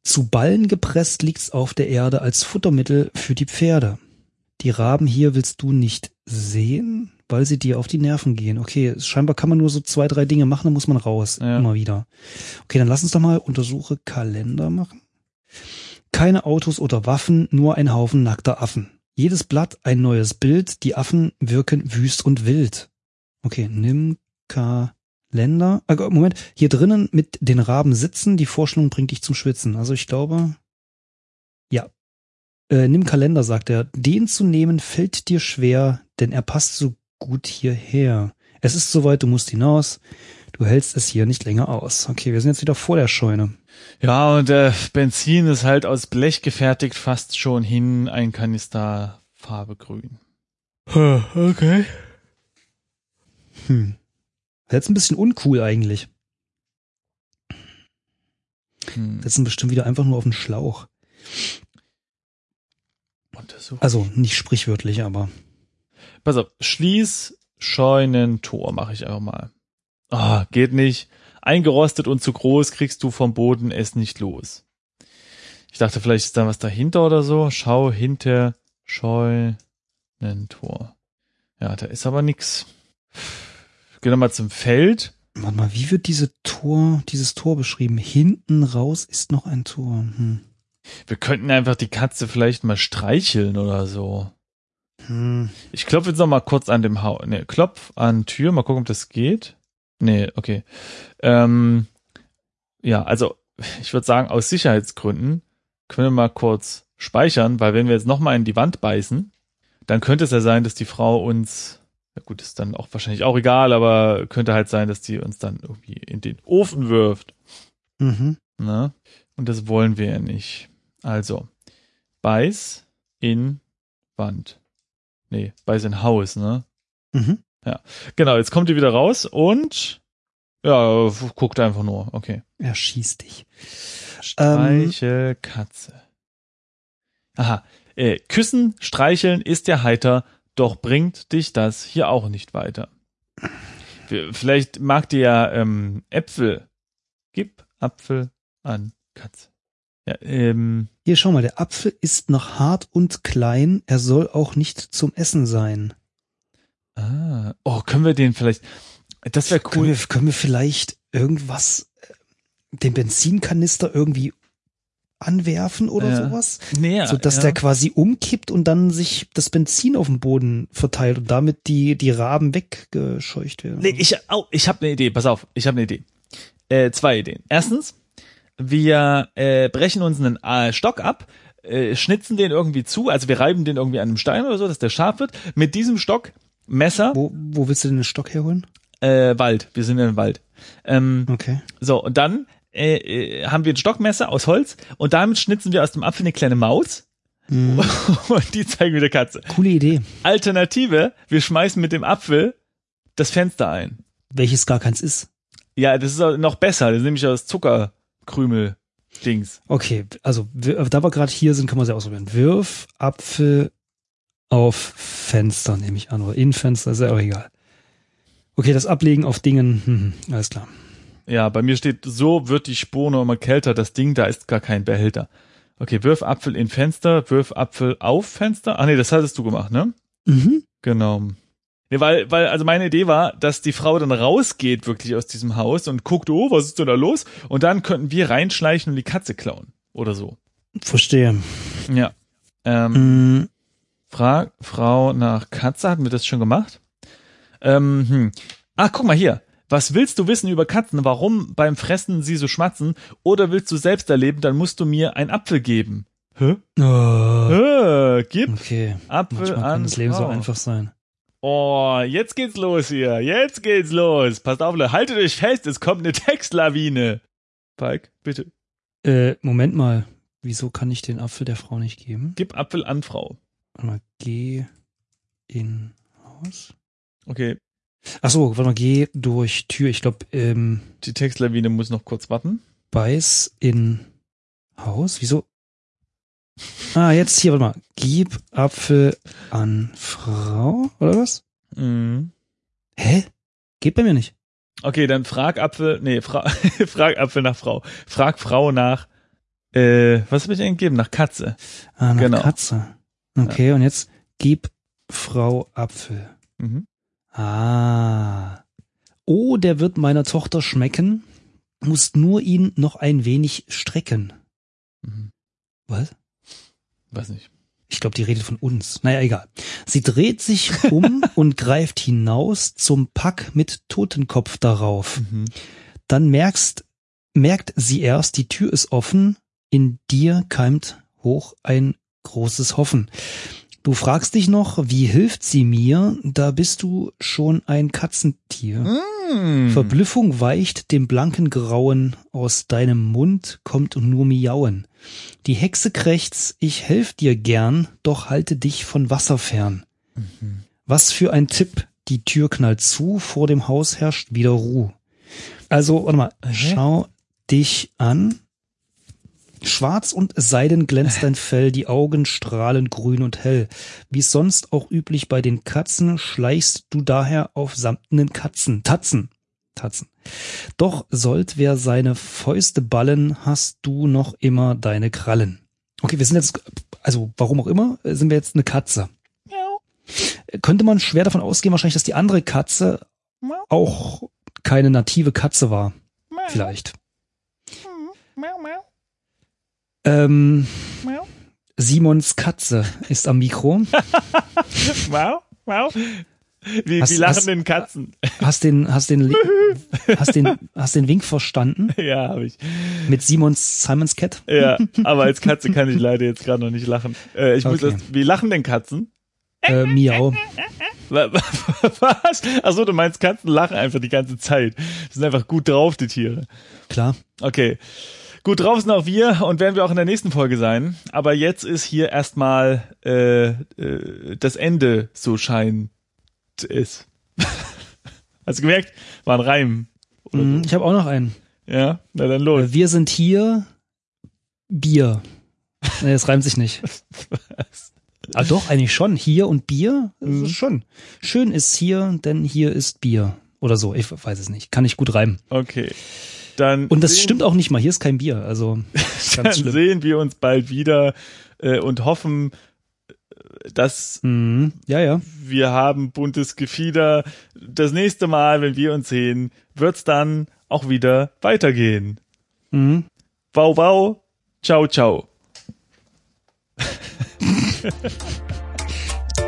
Speaker 3: Zu Ballen gepresst liegt's auf der Erde als Futtermittel für die Pferde. Die Raben hier willst du nicht sehen, weil sie dir auf die Nerven gehen. Okay, scheinbar kann man nur so zwei, drei Dinge machen, dann muss man raus.
Speaker 2: Ja.
Speaker 3: Immer wieder. Okay, dann lass uns doch mal Untersuche Kalender machen. Keine Autos oder Waffen, nur ein Haufen nackter Affen. Jedes Blatt ein neues Bild, die Affen wirken wüst und wild. Okay, nimm Kalender. Ah, Moment, hier drinnen mit den Raben sitzen, die Vorstellung bringt dich zum Schwitzen. Also ich glaube, ja. Äh, nimm Kalender, sagt er. Den zu nehmen fällt dir schwer, denn er passt so gut hierher. Es ist soweit, du musst hinaus. Du hältst es hier nicht länger aus. Okay, wir sind jetzt wieder vor der Scheune.
Speaker 2: Ja, und äh, Benzin ist halt aus Blech gefertigt, fast schon hin ein Kanister Farbe grün. Okay.
Speaker 3: Hm. Jetzt ein bisschen uncool eigentlich.
Speaker 2: Hm.
Speaker 3: Setzen bestimmt wieder einfach nur auf den Schlauch. Also nicht sprichwörtlich, aber.
Speaker 2: Pass auf, schließ Scheunentor, mache ich einfach mal. Ah, geht nicht. Eingerostet und zu groß kriegst du vom Boden es nicht los. Ich dachte, vielleicht ist da was dahinter oder so. Schau hinter Scheunentor. Ja, da ist aber nix. Geh nochmal zum Feld.
Speaker 3: Warte mal, wie wird diese Tor, dieses Tor beschrieben? Hinten raus ist noch ein Tor. Hm.
Speaker 2: Wir könnten einfach die Katze vielleicht mal streicheln oder so.
Speaker 3: Hm.
Speaker 2: Ich klopfe jetzt noch mal kurz an dem Haus. Ne, klopf an Tür, mal gucken, ob das geht. Nee, okay. Ähm, ja, also ich würde sagen, aus Sicherheitsgründen können wir mal kurz speichern, weil wenn wir jetzt noch mal in die Wand beißen, dann könnte es ja sein, dass die Frau uns, na gut, ist dann auch wahrscheinlich auch egal, aber könnte halt sein, dass die uns dann irgendwie in den Ofen wirft.
Speaker 3: Mhm.
Speaker 2: Ne? Und das wollen wir ja nicht. Also, beiß in Wand. Nee, beiß in Haus, ne?
Speaker 3: Mhm.
Speaker 2: Genau, jetzt kommt ihr wieder raus und ja, guckt einfach nur. Okay.
Speaker 3: Er schießt dich.
Speaker 2: Streichel Katze. Aha. Äh, küssen, streicheln ist ja heiter, doch bringt dich das hier auch nicht weiter. Vielleicht mag dir ja ähm, Äpfel. Gib Apfel an Katze. Ja, ähm,
Speaker 3: Hier, schau mal, der Apfel ist noch hart und klein. Er soll auch nicht zum Essen sein.
Speaker 2: ah, oh, können wir den vielleicht, das wäre
Speaker 3: Können,
Speaker 2: cool.
Speaker 3: wir, können wir vielleicht irgendwas, äh, den Benzinkanister irgendwie anwerfen oder
Speaker 2: Ja.
Speaker 3: sowas?
Speaker 2: Nee,
Speaker 3: so dass
Speaker 2: ja.
Speaker 3: der quasi umkippt und dann sich das Benzin auf dem Boden verteilt und damit die, die Raben weggescheucht werden.
Speaker 2: Nee, ich, oh, ich habe eine Idee, pass auf, ich habe eine Idee. Äh, zwei Ideen. Erstens, wir äh, brechen uns einen äh, Stock ab, äh, schnitzen den irgendwie zu, also wir reiben den irgendwie an einem Stein oder so, dass der scharf wird. Mit diesem Stock, Messer,
Speaker 3: Wo, wo willst du denn den Stock herholen?
Speaker 2: äh, Wald, wir sind in einem Wald. Ähm,
Speaker 3: Okay.
Speaker 2: so, und dann äh, äh, haben wir ein Stockmesser aus Holz und damit schnitzen wir aus dem Apfel eine kleine Maus
Speaker 3: Mhm. [LAUGHS]
Speaker 2: und die zeigen wir der Katze.
Speaker 3: Coole Idee.
Speaker 2: Alternative, wir schmeißen mit dem Apfel das Fenster ein.
Speaker 3: Welches gar keins ist.
Speaker 2: Ja, das ist noch besser. Das ist nämlich aus Zuckerkrümel-Dings.
Speaker 3: Okay, also da wir gerade hier sind, kann man sie ausprobieren. Wirf Apfel auf Fenster, nehme ich an. Oder in Fenster, ist ja auch egal. Okay, das Ablegen auf Dingen, hm, hm, alles klar.
Speaker 2: Ja, bei mir steht, so wird die Spur noch immer kälter. Das Ding, da ist gar kein Behälter. Okay, wirf Apfel in Fenster, wirf Apfel auf Fenster. Ah nee, das hattest du gemacht, ne?
Speaker 3: Mhm.
Speaker 2: Genau. Nee, weil, weil, also meine Idee war, dass die Frau dann rausgeht wirklich aus diesem Haus und guckt, oh, was ist denn da los? Und dann könnten wir reinschleichen und die Katze klauen. Oder so.
Speaker 3: Verstehe.
Speaker 2: Ja. Ähm,
Speaker 3: Mm,
Speaker 2: Frag Frau nach Katze, hatten wir das schon gemacht? Ähm, hm. Ah, guck mal hier. Was willst du wissen über Katzen? Warum beim Fressen sie so schmatzen? Oder willst du selbst erleben? Dann musst du mir einen Apfel geben. Hä?
Speaker 3: oh,
Speaker 2: Äh, gib
Speaker 3: okay.
Speaker 2: Apfel
Speaker 3: Manchmal kann
Speaker 2: an
Speaker 3: das Leben so einfach sein.
Speaker 2: Oh, jetzt geht's los hier. Jetzt geht's los. Passt auf, Leute. Haltet euch fest. Es kommt eine Textlawine. Pike, bitte.
Speaker 3: Äh, Moment mal. Wieso kann ich den Apfel der Frau nicht geben?
Speaker 2: Gib Apfel an Frau.
Speaker 3: Warte mal, geh in Haus.
Speaker 2: Okay.
Speaker 3: Ach so, warte mal, geh durch Tür. Ich glaube, ähm,
Speaker 2: Die Textlawine muss noch kurz warten.
Speaker 3: beiß in Haus. Wieso? Ah, jetzt hier, warte mal. Gib Apfel an Frau, oder was?
Speaker 2: Mhm.
Speaker 3: Hä? Geht bei mir nicht.
Speaker 2: Okay, dann frag Apfel, nee, fra [LAUGHS] frag Apfel nach Frau. Frag Frau nach, äh, was hab ich denn gegeben? Nach Katze.
Speaker 3: Ah, nach
Speaker 2: Genau.
Speaker 3: Katze. Okay, und jetzt gib Frau Apfel.
Speaker 2: Mhm.
Speaker 3: Ah. Oh, der wird meiner Tochter schmecken. Musst nur ihn noch ein wenig strecken.
Speaker 2: Mhm.
Speaker 3: Was?
Speaker 2: Weiß nicht.
Speaker 3: Ich glaube, die redet von uns. Naja, egal. Sie dreht sich um [LAUGHS] und greift hinaus zum Pack mit Totenkopf darauf.
Speaker 2: Mhm.
Speaker 3: Dann merkst, merkt sie erst, die Tür ist offen. In dir keimt hoch ein großes Hoffen. Du fragst dich noch, wie hilft sie mir? Da bist du schon ein Katzentier.
Speaker 2: Mhm.
Speaker 3: Verblüffung weicht dem blanken Grauen, aus deinem Mund kommt nur Miauen. Die Hexe krächzt, ich helf dir gern, doch halte dich von Wasser fern.
Speaker 2: Mhm.
Speaker 3: Was für ein Tipp, die Tür knallt zu, vor dem Haus herrscht wieder Ruhe. Also, warte mal,
Speaker 2: Hä?
Speaker 3: schau dich an, Schwarz und seiden glänzt dein Fell, die Augen strahlen grün und hell. Wie sonst auch üblich bei den Katzen, schleichst du daher auf samtenen Katzen, Tatzen, Tatzen. Doch sollt wer seine Fäuste ballen, hast du noch immer deine Krallen. Okay, wir sind jetzt, also warum auch immer, sind wir jetzt eine Katze. Könnte man schwer davon ausgehen, wahrscheinlich, dass die andere Katze auch keine native Katze war. Vielleicht. Ähm, Simons Katze ist am Mikro. [LAUGHS]
Speaker 2: wow, wow. Wie,
Speaker 3: Hast-
Speaker 2: wie lachen
Speaker 3: hast-
Speaker 2: denn Katzen?
Speaker 3: Hast den, hast den, [LAUGHS] hast den, hast den Wink verstanden?
Speaker 2: ja, habe ich.
Speaker 3: Mit Simons, Simons Cat?
Speaker 2: Ja, aber als Katze kann ich leider jetzt gerade noch nicht lachen. Äh, ich muss
Speaker 3: Okay.
Speaker 2: das, wie lachen denn Katzen?
Speaker 3: Äh, Miau.
Speaker 2: Wa- wa- Was? Achso, du meinst, Katzen lachen einfach die ganze Zeit. Die sind einfach gut drauf, die Tiere.
Speaker 3: Klar.
Speaker 2: Okay. Gut drauf sind auch wir und werden wir auch in der nächsten Folge sein. Aber jetzt ist hier erstmal äh, äh, das Ende, so scheint es. [LAUGHS] Hast du gemerkt? War ein Reim.
Speaker 3: Mhm, Ich habe auch noch einen.
Speaker 2: Ja, na dann los.
Speaker 3: Wir sind hier Bier. Nee, das reimt sich nicht. [LAUGHS] Ah, doch, eigentlich schon. Hier und Bier?
Speaker 2: Mhm.
Speaker 3: ist schon. Schön ist hier, denn hier ist Bier. Oder so, ich weiß es nicht. Kann ich gut reimen.
Speaker 2: Okay. Dann
Speaker 3: Und das stimmt auch nicht mal. Hier ist kein Bier. Also [LAUGHS]
Speaker 2: Dann
Speaker 3: schlimm.
Speaker 2: sehen wir uns bald wieder äh, und hoffen, äh, dass
Speaker 3: Mhm. Ja, ja.
Speaker 2: wir haben buntes Gefieder. Das nächste Mal, wenn wir uns sehen, wird's dann auch wieder weitergehen.
Speaker 3: Mhm.
Speaker 2: Wow, wow. Ciao, ciao. [LAUGHS]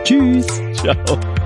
Speaker 3: Tschüss. [LAUGHS]
Speaker 2: Ciao.